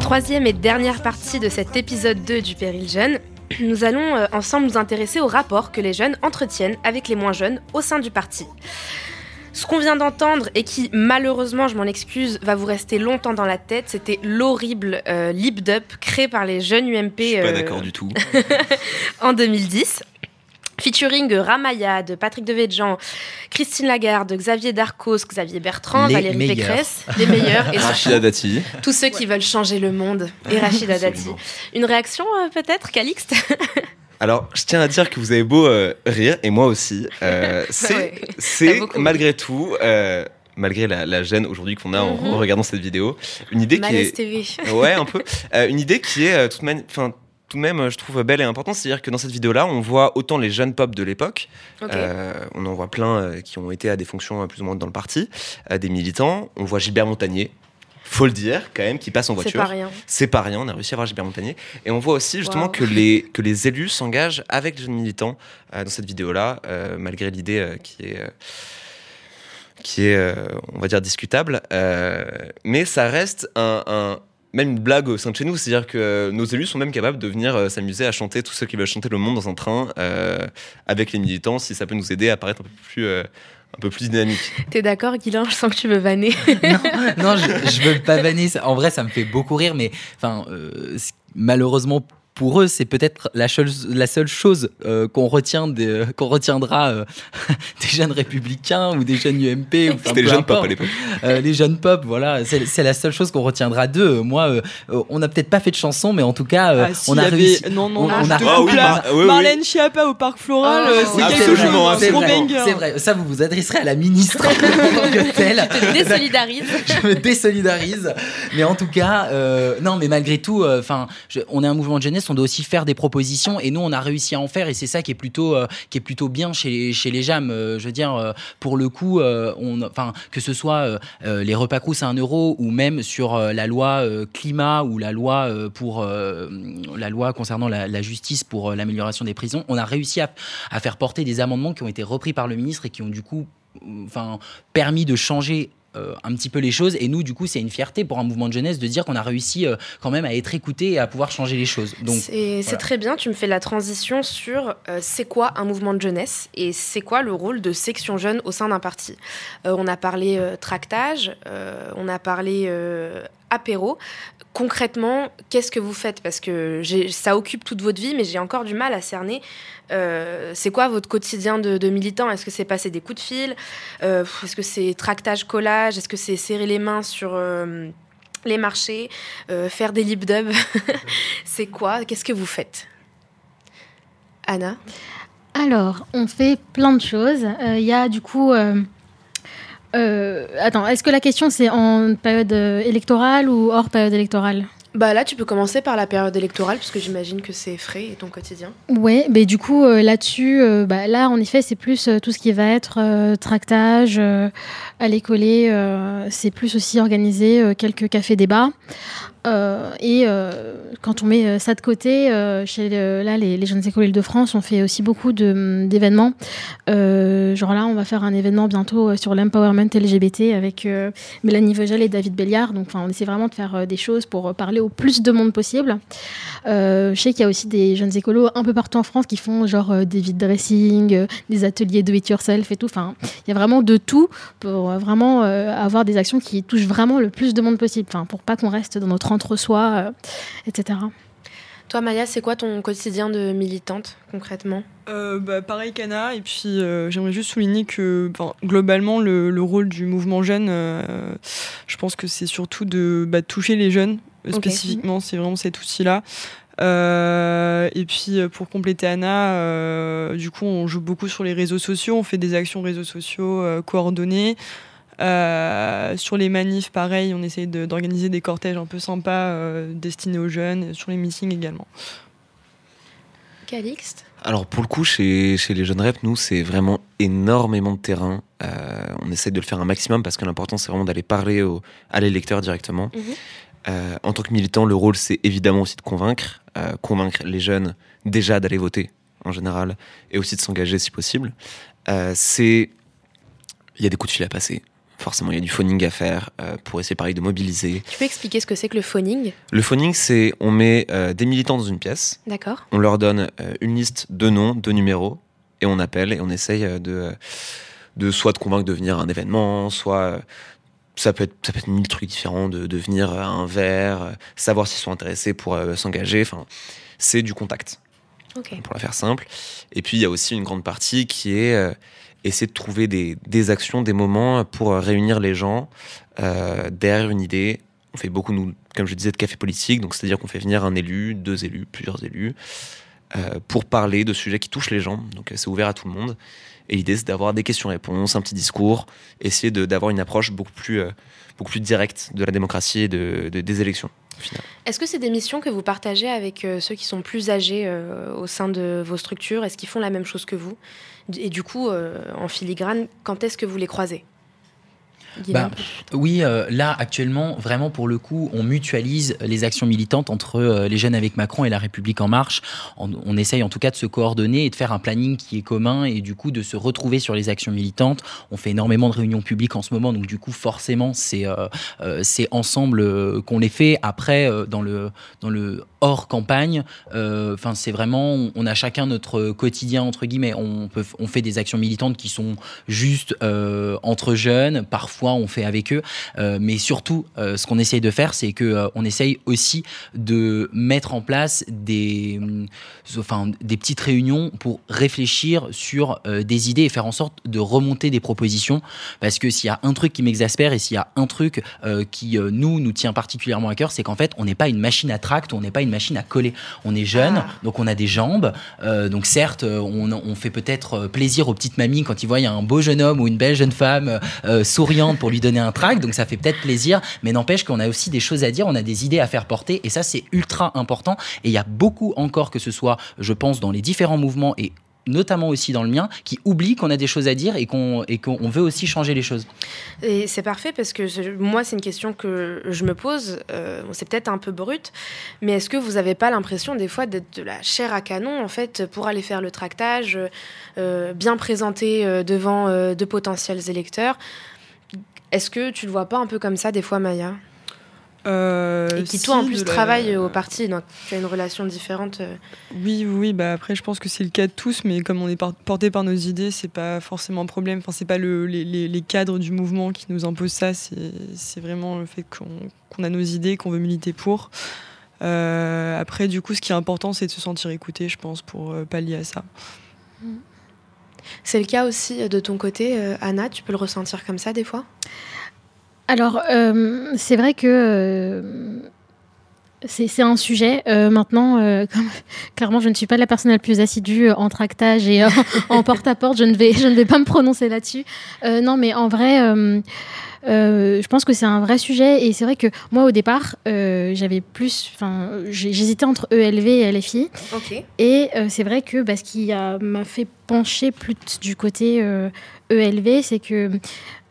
Troisième et dernière partie de cet épisode 2 du Péril Jeune. Nous allons euh, ensemble nous intéresser au rapport que les jeunes entretiennent avec les moins jeunes au sein du parti. Ce qu'on vient d'entendre et qui, malheureusement, je m'en excuse, va vous rester longtemps dans la tête, c'était l'horrible euh, Lip Up créé par les jeunes UMP. Je suis pas euh, d'accord du tout. en 2010. Featuring Ramaya, de Patrick Devedjian, Christine Lagarde, Xavier Darcos, Xavier Bertrand, Valérie Pécresse, les meilleurs. Et Rachida Dati. Tous ceux qui veulent changer le monde. Et Rachida Dati. Une réaction euh, peut-être, Calixte? Alors, je tiens à dire que vous avez beau euh, rire, et moi aussi. Euh, c'est malgré tout, euh, malgré la, gêne aujourd'hui qu'on a en, mhm. regardant cette vidéo, une idée qui est. TV. ouais, un peu. une idée qui est tout de même. Enfin, tout de même, je trouve belle et importante, c'est-à-dire que dans cette vidéo-là, on voit autant les jeunes pop de l'époque, on en voit plein qui ont été à des fonctions plus ou moins dans le parti, des militants, on voit Gilbert Montagnier, faut le dire quand même, qui passe en voiture. C'est pas rien. C'est pas rien, on a réussi à voir Gilbert Montagnier. Et on voit aussi justement que, les, que les élus s'engagent avec les jeunes militants euh, dans cette vidéo-là, euh, malgré l'idée euh, qui est qui est, on va dire, discutable. mais ça reste un, même une blague au sein de chez nous. C'est-à-dire que nos élus sont même capables de venir s'amuser à chanter tous ceux qui veulent chanter le monde dans un train avec les militants, si ça peut nous aider à paraître un peu plus, un peu plus dynamique. T'es d'accord, Guilain Je sens que tu veux vanner. non, non, je, je veux pas vanner. En vrai, ça me fait beaucoup rire, mais enfin, euh, malheureusement pour eux, c'est peut-être la, la, seule chose euh, qu'on retient qu'on retiendra euh, des jeunes républicains ou des jeunes UMP. C'était les jeunes pop à l'époque. Euh, les jeunes pop, voilà, c'est la seule chose qu'on retiendra d'eux. Moi, on n'a peut-être pas fait de chanson, mais en tout cas, ah, on a avait... réussi. Non, non, on, on a... ah, oui, Mar oui, Marlène Schiappa au Parc Floral, oh, c'est ah, quelque chose. C'est vrai, c'est vrai. Ça, vous vous adresserez à la ministre en tant que telle. Je te désolidarise. je me désolidarise. Mais en tout cas, non, mais malgré tout, enfin, on est un mouvement de jeunesse on doit aussi faire des propositions et nous on a réussi à en faire et c'est ça qui est plutôt euh, qui est plutôt bien chez, chez les JAM euh, je veux dire euh, pour le coup enfin que ce soit les repas crous à 1 euro ou même sur la loi climat ou la loi pour la loi concernant la, justice pour l'amélioration des prisons on a réussi à, à faire porter des amendements qui ont été repris par le ministre et qui ont du coup enfin permis de changer euh, un petit peu les choses. Et nous, du coup, c'est une fierté pour un mouvement de jeunesse de dire qu'on a réussi euh, quand même à être écouté et à pouvoir changer les choses. Donc, c'est très bien. Tu me fais la transition sur euh, c'est quoi un mouvement de jeunesse et c'est quoi le rôle de section jeune au sein d'un parti? on a parlé tractage, on a parlé apéro. Concrètement, qu'est-ce que vous faites? Parce que ça occupe toute votre vie, mais j'ai encore du mal à cerner euh, c'est quoi votre quotidien de, militant? Est-ce que c'est passer des coups de fil? Euh, Est-ce que c'est tractage, collage? Est-ce que c'est serrer les mains sur euh, les marchés? Faire des lip dubs? C'est quoi? Qu'est-ce que vous faites? Anna? Alors, on fait plein de choses. Il y a du coup... attends, est-ce que la question c'est en période électorale ou hors période électorale bah là, tu peux commencer par la période électorale, puisque j'imagine que c'est frais et ton quotidien. Ouais, mais du coup, euh, là-dessus, euh, bah, là, en effet, c'est plus euh, tout ce qui va être tractage, aller coller, c'est plus aussi organiser quelques cafés-débats. Euh, et euh, quand on met euh, ça de côté, chez là, les, jeunes écoles de France, on fait aussi beaucoup d'événements. genre là, on va faire un événement bientôt sur l'empowerment LGBT avec Mélanie Vogel et David Béliard. Donc, on essaie vraiment de faire des choses pour parler au plus de monde possible. je sais qu'il y a aussi des jeunes écolos un peu partout en France qui font genre des vide dressing, des ateliers do it yourself et tout. Enfin, il y a vraiment de tout pour vraiment avoir des actions qui touchent vraiment le plus de monde possible. Enfin, pour pas qu'on reste dans notre entre soi, euh, etc. Toi, Maya, c'est quoi ton quotidien de militante concrètement? Euh, bah, Pareil qu'Anna, et puis euh, j'aimerais juste souligner que globalement, le, rôle du mouvement jeune, je pense que c'est surtout de bah, toucher les jeunes spécifiquement, c'est vraiment cet outil-là. et puis pour compléter Anna, du coup on joue beaucoup sur les réseaux sociaux, on fait des actions réseaux sociaux coordonnées. Euh, sur les manifs, pareil, on essaye d'organiser des cortèges un peu sympas euh, destinés aux jeunes, sur les meetings également. Calixte alors pour le coup, chez, chez les jeunes reps, nous, c'est vraiment énormément de terrain. Euh, on essaie de le faire un maximum parce que l'important, c'est vraiment d'aller parler au, à l'électeur directement. Mhm. en tant que militant, le rôle, c'est évidemment aussi de convaincre, convaincre les jeunes déjà d'aller voter en général et aussi de s'engager si possible. c'est il y a des coups de fil à passer forcément, il y a du phoning à faire euh, pour essayer pareil de mobiliser. Tu peux expliquer ce que c'est que le phoning? Le phoning, c'est on met euh, des militants dans une pièce. D'accord. On leur donne euh, une liste de noms, de numéros, et on appelle et on essaye de, de soit de convaincre de venir à un événement, soit ça peut être ça peut être mille trucs différents, de, de venir à un verre, savoir s'ils sont intéressés pour s'engager. Enfin, c'est du contact. Pour la faire simple. Et puis il y a aussi une grande partie qui est essayer de trouver des, des, actions, des moments pour réunir les gens euh, derrière une idée. On fait beaucoup, nous, comme je disais, de café politique, donc c'est-à-dire qu'on fait venir un élu, deux élus, plusieurs élus, euh, pour parler de sujets qui touchent les gens. Donc c'est ouvert à tout le monde. Et l'idée, c'est d'avoir des questions-réponses, un petit discours, essayer d'avoir une approche beaucoup plus, euh, beaucoup plus directe de la démocratie et de, des élections. Est-ce que c'est des missions que vous partagez avec euh, ceux qui sont plus âgés euh, au sein de vos structures? Est-ce qu'ils font la même chose que vous? Et du coup, euh, en filigrane, quand est-ce que vous les croisez? Bah, oui, euh, là actuellement, vraiment pour le coup, on mutualise les actions militantes entre euh, les jeunes avec Macron et la République en marche. On, essaye en tout cas de se coordonner et de faire un planning qui est commun et du coup de se retrouver sur les actions militantes. On fait énormément de réunions publiques en ce moment, donc du coup forcément c'est euh, c'est ensemble qu'on les fait. Après dans le dans le hors campagne, enfin c'est vraiment on a chacun notre quotidien entre guillemets. On peut on fait des actions militantes qui sont juste entre jeunes, parfois on fait avec eux. Euh, mais surtout, euh, ce qu'on essaye de faire, c'est que euh, on essaye aussi de mettre en place des, enfin, des petites réunions pour réfléchir sur des idées et faire en sorte de remonter des propositions. Parce que s'il y a un truc qui m'exaspère et s'il y a un truc qui nous nous tient particulièrement à cœur, c'est qu'en fait, on n'est pas une machine à tract, on n'est pas une machine à coller. On est jeune, ah. donc on a des jambes. donc certes, on, on fait peut-être plaisir aux petites mamies quand ils voient un beau jeune homme ou une belle jeune femme pour lui donner un track, donc ça fait peut-être plaisir, mais n'empêche qu'on a aussi des choses à dire, on a des idées à faire porter, et ça c'est ultra important. Et il y a beaucoup encore que ce soit, je pense, dans les différents mouvements et notamment aussi dans le mien, qui oublie qu'on a des choses à dire et qu'on qu'on veut aussi changer les choses. C'est parfait parce que moi, c'est une question que je me pose. Euh, c'est peut-être un peu brut, mais est-ce que vous n'avez pas l'impression des fois d'être de la chair à canon en fait pour aller faire le tractage, euh, bien présenté euh, devant de potentiels électeurs? Est-ce que tu le vois pas un peu comme ça des fois, Maya? Euh, et qui toi en plus travaille au parti, donc tu as une relation différente. Euh. Oui, oui, bah après je pense que c'est le cas de tous, mais comme on est porté par nos idées, c'est pas forcément un problème. Enfin, c'est pas le, les, cadres du mouvement qui nous imposent ça, c'est vraiment le fait qu'on a nos idées, qu'on veut militer pour. Euh, après, du coup, ce qui est important, c'est de se sentir écouté, je pense, pour pallier à ça. C'est le cas aussi de ton côté, euh, Anna, tu peux le ressentir comme ça des fois? Alors, euh, c'est vrai que euh, c'est un sujet. maintenant, clairement, je ne suis pas la personne la plus assidue en tractage et en porte-à-porte. je, ne vais, je ne vais pas me prononcer là-dessus. non, mais en vrai euh, je pense que c'est un vrai sujet et c'est vrai que moi au départ euh, j'avais plus, j'hésitais entre ELV et LFI. Et euh, c'est vrai que bah, ce qui m'a fait pencher plus du côté ELV, e c'est que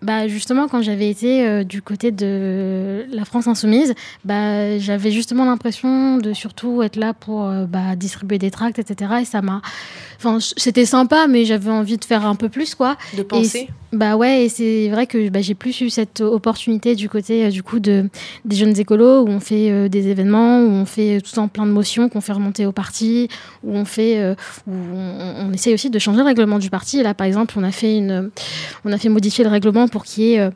bah justement quand j'avais été du côté de la France insoumise, bah j'avais justement l'impression de surtout être là pour bah, distribuer des tracts, etc. Et ça m'a, enfin c'était sympa, mais j'avais envie de faire un peu plus quoi. De penser. bah ouais, et c'est vrai que bah, j'ai plus eu cette opportunité du côté euh, du coup de des jeunes écolos où on fait euh, des événements, où on fait tout en plein de motions qu'on fait remonter au parti, où on fait euh, où on, essaye aussi de changer le règlement du parti. Et là, par exemple, on a fait une on a fait modifier le règlement pour qu'il y ait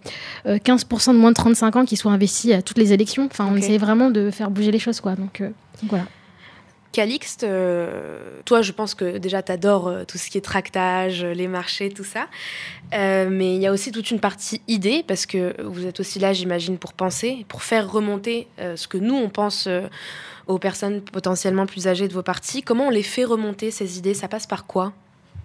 15% de moins de 35 ans qui soient investis à toutes les élections. Enfin, on essaye vraiment de faire bouger les choses, quoi. Donc, donc voilà. Calixte, euh, toi, je pense que déjà, tu adores euh, tout ce qui est tractage, les marchés, tout ça. Euh, mais il y a aussi toute une partie idée, parce que vous êtes aussi là, j'imagine, pour penser, pour faire remonter ce que nous, on pense aux personnes potentiellement plus âgées de vos partis. Comment on les fait remonter, ces idées? Ça passe par quoi?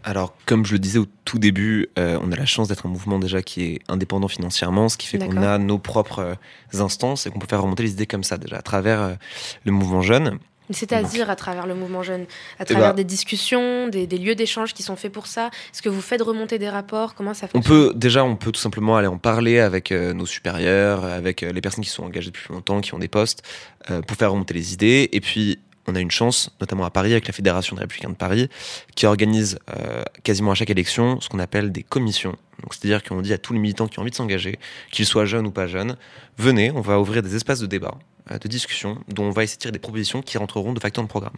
Alors, comme je le disais au tout début, on a la chance d'être un mouvement déjà qui est indépendant financièrement, ce qui fait qu'on a nos propres instances et qu'on peut faire remonter les idées comme ça déjà à travers le mouvement jeune. C'est-à-dire à travers le mouvement jeune, à eh travers ben, des discussions, des, lieux d'échange qui sont faits pour ça. Est-ce que vous faites remonter des rapports? Comment ça fonctionne? On peut déjà, on peut tout simplement aller en parler avec euh, nos supérieurs, avec euh, les personnes qui sont engagées depuis longtemps, qui ont des postes, euh, pour faire remonter les idées. Et puis, on a une chance, notamment à Paris, avec la Fédération des Républicains de Paris, qui organise quasiment à chaque élection ce qu'on appelle des commissions. C'est-à-dire qu'on dit à tous les militants qui ont envie de s'engager, qu'ils soient jeunes ou pas jeunes, venez, on va ouvrir des espaces de débat euh, de discussion dont on va essayer de tirer des propositions qui rentreront de facto dans le programme.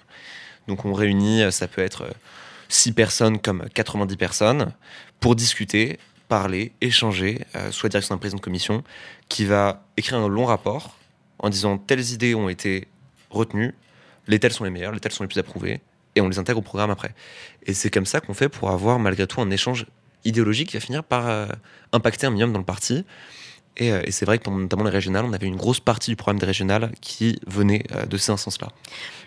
Donc on réunit, euh, ça peut être 6 euh, personnes comme 90 personnes pour discuter, parler, échanger, soit direction d'un président de commission qui va écrire un long rapport en disant telles idées ont été retenues, les telles sont les meilleures, les telles sont les plus approuvées, et on les intègre au programme après. Et c'est comme ça qu'on fait pour avoir malgré tout un échange idéologique qui va finir par impacter un minimum dans le parti euh, et, c'est vrai que pendant notamment les régionales, on avait une grosse partie du programme des régionales qui venait euh, de ces instances-là.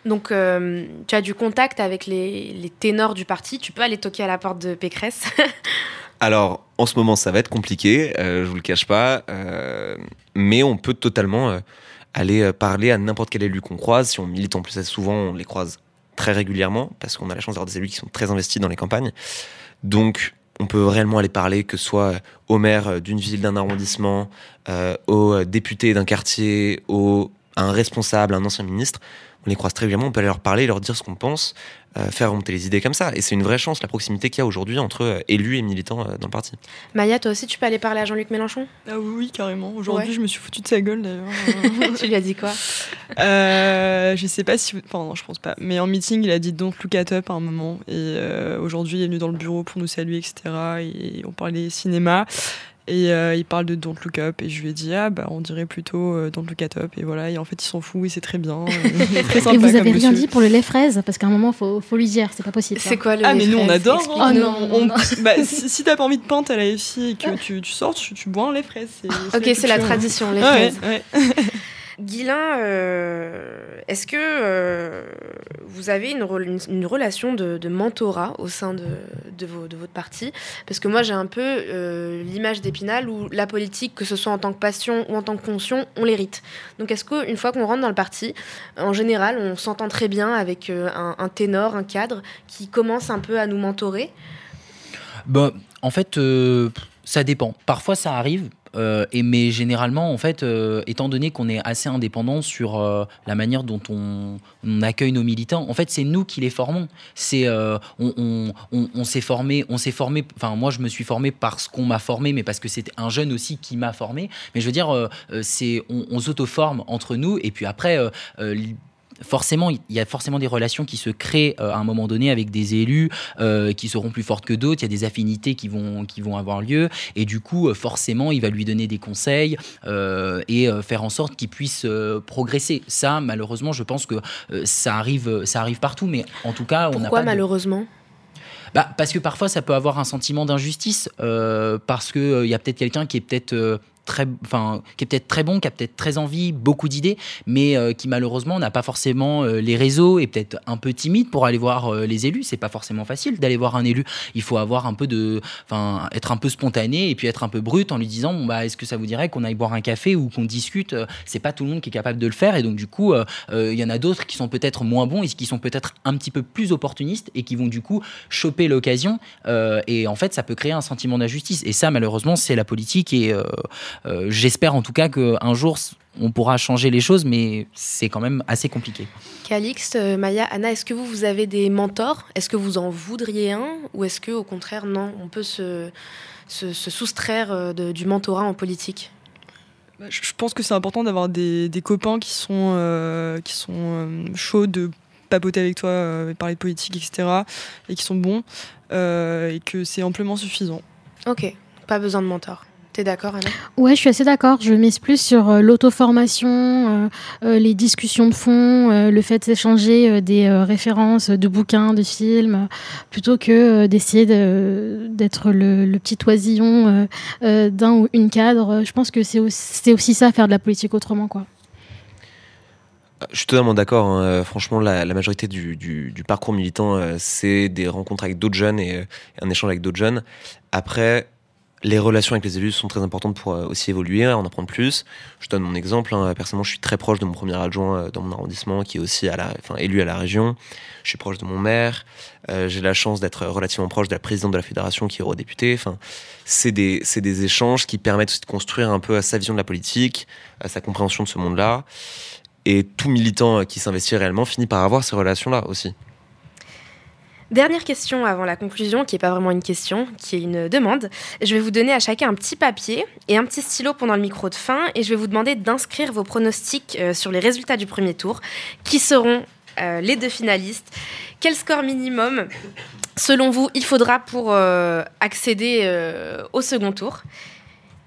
Donc, euh, tu as du contact avec les, ténors du parti. Tu peux aller toquer à la porte de Pécresse Alors, en ce moment, ça va être compliqué, je vous le cache pas, mais on peut totalement aller parler à n'importe quel élu qu'on croise. Si on milite en plus assez souvent, on les croise très régulièrement parce qu'on a la chance d'avoir des élus qui sont très investis dans les campagnes. Donc, on peut réellement aller parler, que ce soit au maire d'une ville, d'un arrondissement, euh, au député d'un quartier, au, à un responsable, un ancien ministre. On les croise très régulièrement, on peut aller leur parler, leur dire ce qu'on pense, euh, faire remonter les idées comme ça. Et c'est une vraie chance, la proximité qu'il y a aujourd'hui entre euh, élus et militants euh, dans le parti. Maya, toi aussi, tu peux aller parler à Jean-Luc Mélenchon? Ah oui, oui, carrément. Aujourd'hui, Ouais. je me suis foutu de sa gueule d'ailleurs. Tu lui as dit quoi? Euh, je sais pas si. Enfin, non, je pense pas. Mais en meeting, il a dit Don't look at up à un moment. Et euh, aujourd'hui, il est venu dans le bureau pour nous saluer, etc. Et on parlait cinéma. Et euh, il parle de Don't Look Up. Et je lui ai dit, ah, bah, on dirait plutôt euh, Don't Look at Up. Et voilà. Et en fait, il s'en fout. Et c'est très bien. Très Et vous comme avez rien monsieur. dit pour le lait fraise? Parce qu'à un moment, faut, faut lui dire, c'est pas possible. C'est quoi le Ah, lait mais nous, on fraise? adore. Hein. Oh non, On- non. bah, si si t'as pas envie de pinte à la FI et que tu, tu sors, tu, tu bois un lait fraise. c'est- Ok, c'est la culture. tradition, les Ah ouais, fraises. ouais. Guilain, euh, est-ce que euh, vous avez une, re- une- une relation de, mentorat au sein de, votre parti? Parce que moi, j'ai un peu euh, l'image d'Épinal où la politique, que ce soit en tant que passion ou en tant que fonction, on l'hérite. Donc, est-ce qu'une fois qu'on rentre dans le parti, en général, on s'entend très bien avec un, ténor, un cadre qui commence un peu à nous mentorer? Bah, en fait, ça dépend. Parfois, ça arrive. Euh, et mais généralement, en fait, euh, étant donné qu'on est assez indépendant sur euh, la manière dont on, accueille nos militants, en fait, c'est nous qui les formons. C'est on, s'est formé, on s'est formé. Enfin, moi, je me suis formé parce qu'on m'a formé, mais parce que c'était un jeune aussi qui m'a formé. Mais je veux dire, c'est on s'auto-forme entre nous, et puis après. Forcément, il y a forcément des relations qui se créent euh, à un moment donné avec des élus euh, qui seront plus fortes que d'autres. Il y a des affinités qui vont, qui vont avoir lieu. Et du coup, euh, forcément, il va lui donner des conseils euh, et faire en sorte qu'il puisse progresser. Ça, malheureusement, je pense que ça, arrive, ça arrive partout. Mais en tout cas, on n'a Pourquoi pas. de- malheureusement? Bah, parce que parfois ça peut avoir un sentiment d'injustice parce que euh, il y a peut-être quelqu'un qui est peut-être très enfin qui est peut-être très bon qui a peut-être très envie beaucoup d'idées mais euh, qui malheureusement n'a pas forcément euh, les réseaux et peut-être un peu timide pour aller voir euh, les élus. C'est pas forcément facile d'aller voir un élu. Il faut avoir un peu de enfin être un peu spontané et puis être un peu brut en lui disant bon bah est-ce que ça vous dirait qu'on aille boire un café ou qu'on discute c'est pas tout le monde qui est capable de le faire et donc du coup il y en a d'autres qui sont peut-être moins bons et qui sont peut-être un petit peu plus opportunistes et qui vont du coup choper l'occasion et en fait ça peut créer un sentiment d'injustice. Et ça malheureusement c'est la politique et euh, j'espère en tout cas qu'un jour on pourra changer les choses mais c'est quand même assez compliqué. Calixte, euh, Maya, Anna, est-ce que vous, vous avez des mentors? Est-ce que vous en voudriez un? Ou est-ce que, au contraire, non, on peut se, se, se soustraire euh, de- du mentorat en politique? Bah, Je pense que c'est important d'avoir des, des copains qui sont, euh, qui sont euh, chauds de papoter avec toi, euh, parler de politique, etc. et qui sont bons, euh, et que c'est amplement suffisant. Ok, pas besoin de mentor. T'es d'accord, Anna? Ouais, je suis assez d'accord. Je mise plus sur euh, l'auto-formation, euh, euh, les discussions de fond, euh, le fait euh, des euh, références de bouquins, de films, euh, plutôt que euh, d'essayer de- d'être le, le petit oisillon euh, euh, d'un ou une cadre. Je pense que c'est aussi, ça, faire de la politique autrement, quoi. Je suis totalement d'accord. hein. Franchement, la, la majorité du, du- du parcours militant, euh, c'est des rencontres avec d'autres jeunes et, euh, et un échange avec d'autres jeunes. Après, les relations avec les élus sont très importantes pour euh, aussi évoluer, en apprendre plus. Je donne mon exemple. hein. Personnellement, je suis très proche de mon premier adjoint euh, dans mon arrondissement, qui est aussi à la, élu à la région. Je suis proche de mon maire. Euh, J'ai la chance d'être relativement proche de la présidente de la fédération, qui est eurodéputée. Enfin, c'est des, des échanges qui permettent aussi de construire un peu sa vision de la politique, sa compréhension de ce monde-là. Et tout militant qui s'investit réellement finit par avoir ces relations-là aussi. Dernière question avant la conclusion, qui n'est pas vraiment une question, qui est une demande. Je vais vous donner à chacun un petit papier et un petit stylo pendant le micro de fin, et je vais vous demander d'inscrire vos pronostics euh, sur les résultats du premier tour. Qui seront euh, les deux finalistes Quel score minimum, selon vous, il faudra pour euh, accéder au second tour?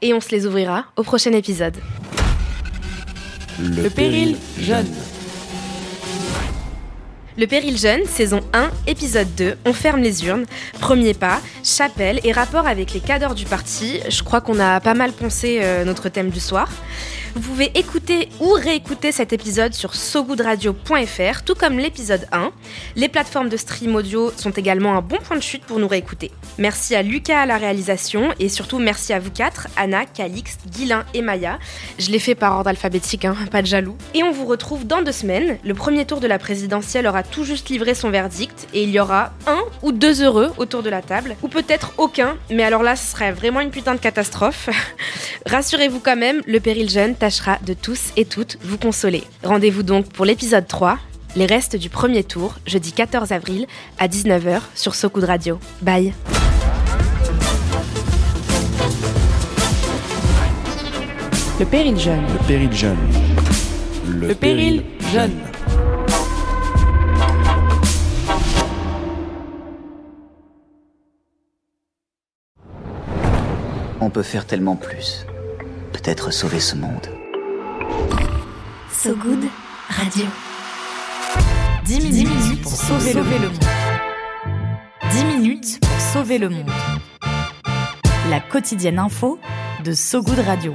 Et on se les ouvrira au prochain épisode. Le péril jeune. Le Péril Jeune, saison 1, épisode 2, on ferme les urnes. Premier pas, chapelle et rapport avec les cadres du parti. Je crois qu'on a pas mal poncé euh, notre thème du soir. Vous pouvez écouter ou réécouter cet épisode sur sogoodradio.fr, tout comme l'épisode 1. Les plateformes de stream audio sont également un bon point de chute pour nous réécouter. Merci à Lucas à la réalisation et surtout merci à vous quatre, Anna, Calix, Guilin et Maya. Je l'ai fait par ordre alphabétique, hein, pas de jaloux. Et on vous retrouve dans deux semaines. Le premier tour de la présidentielle aura tout juste livré son verdict et il y aura un ou deux heureux autour de la table, ou peut-être aucun, mais alors là ce serait vraiment une putain de catastrophe. Rassurez-vous quand même, le péril jeune tâchera de tous et toutes vous consoler. Rendez-vous donc pour l'épisode 3, les restes du premier tour, jeudi 14 avril à 19h sur Socoup Radio. Bye Le péril jeune. Le péril jeune. Le, péril jeune. On peut faire tellement plus. Peut-être sauver ce monde. So Good Radio. 10 minutes, pour sauver, le, monde. 10 minutes pour sauver le monde. La quotidienne info de So Good Radio.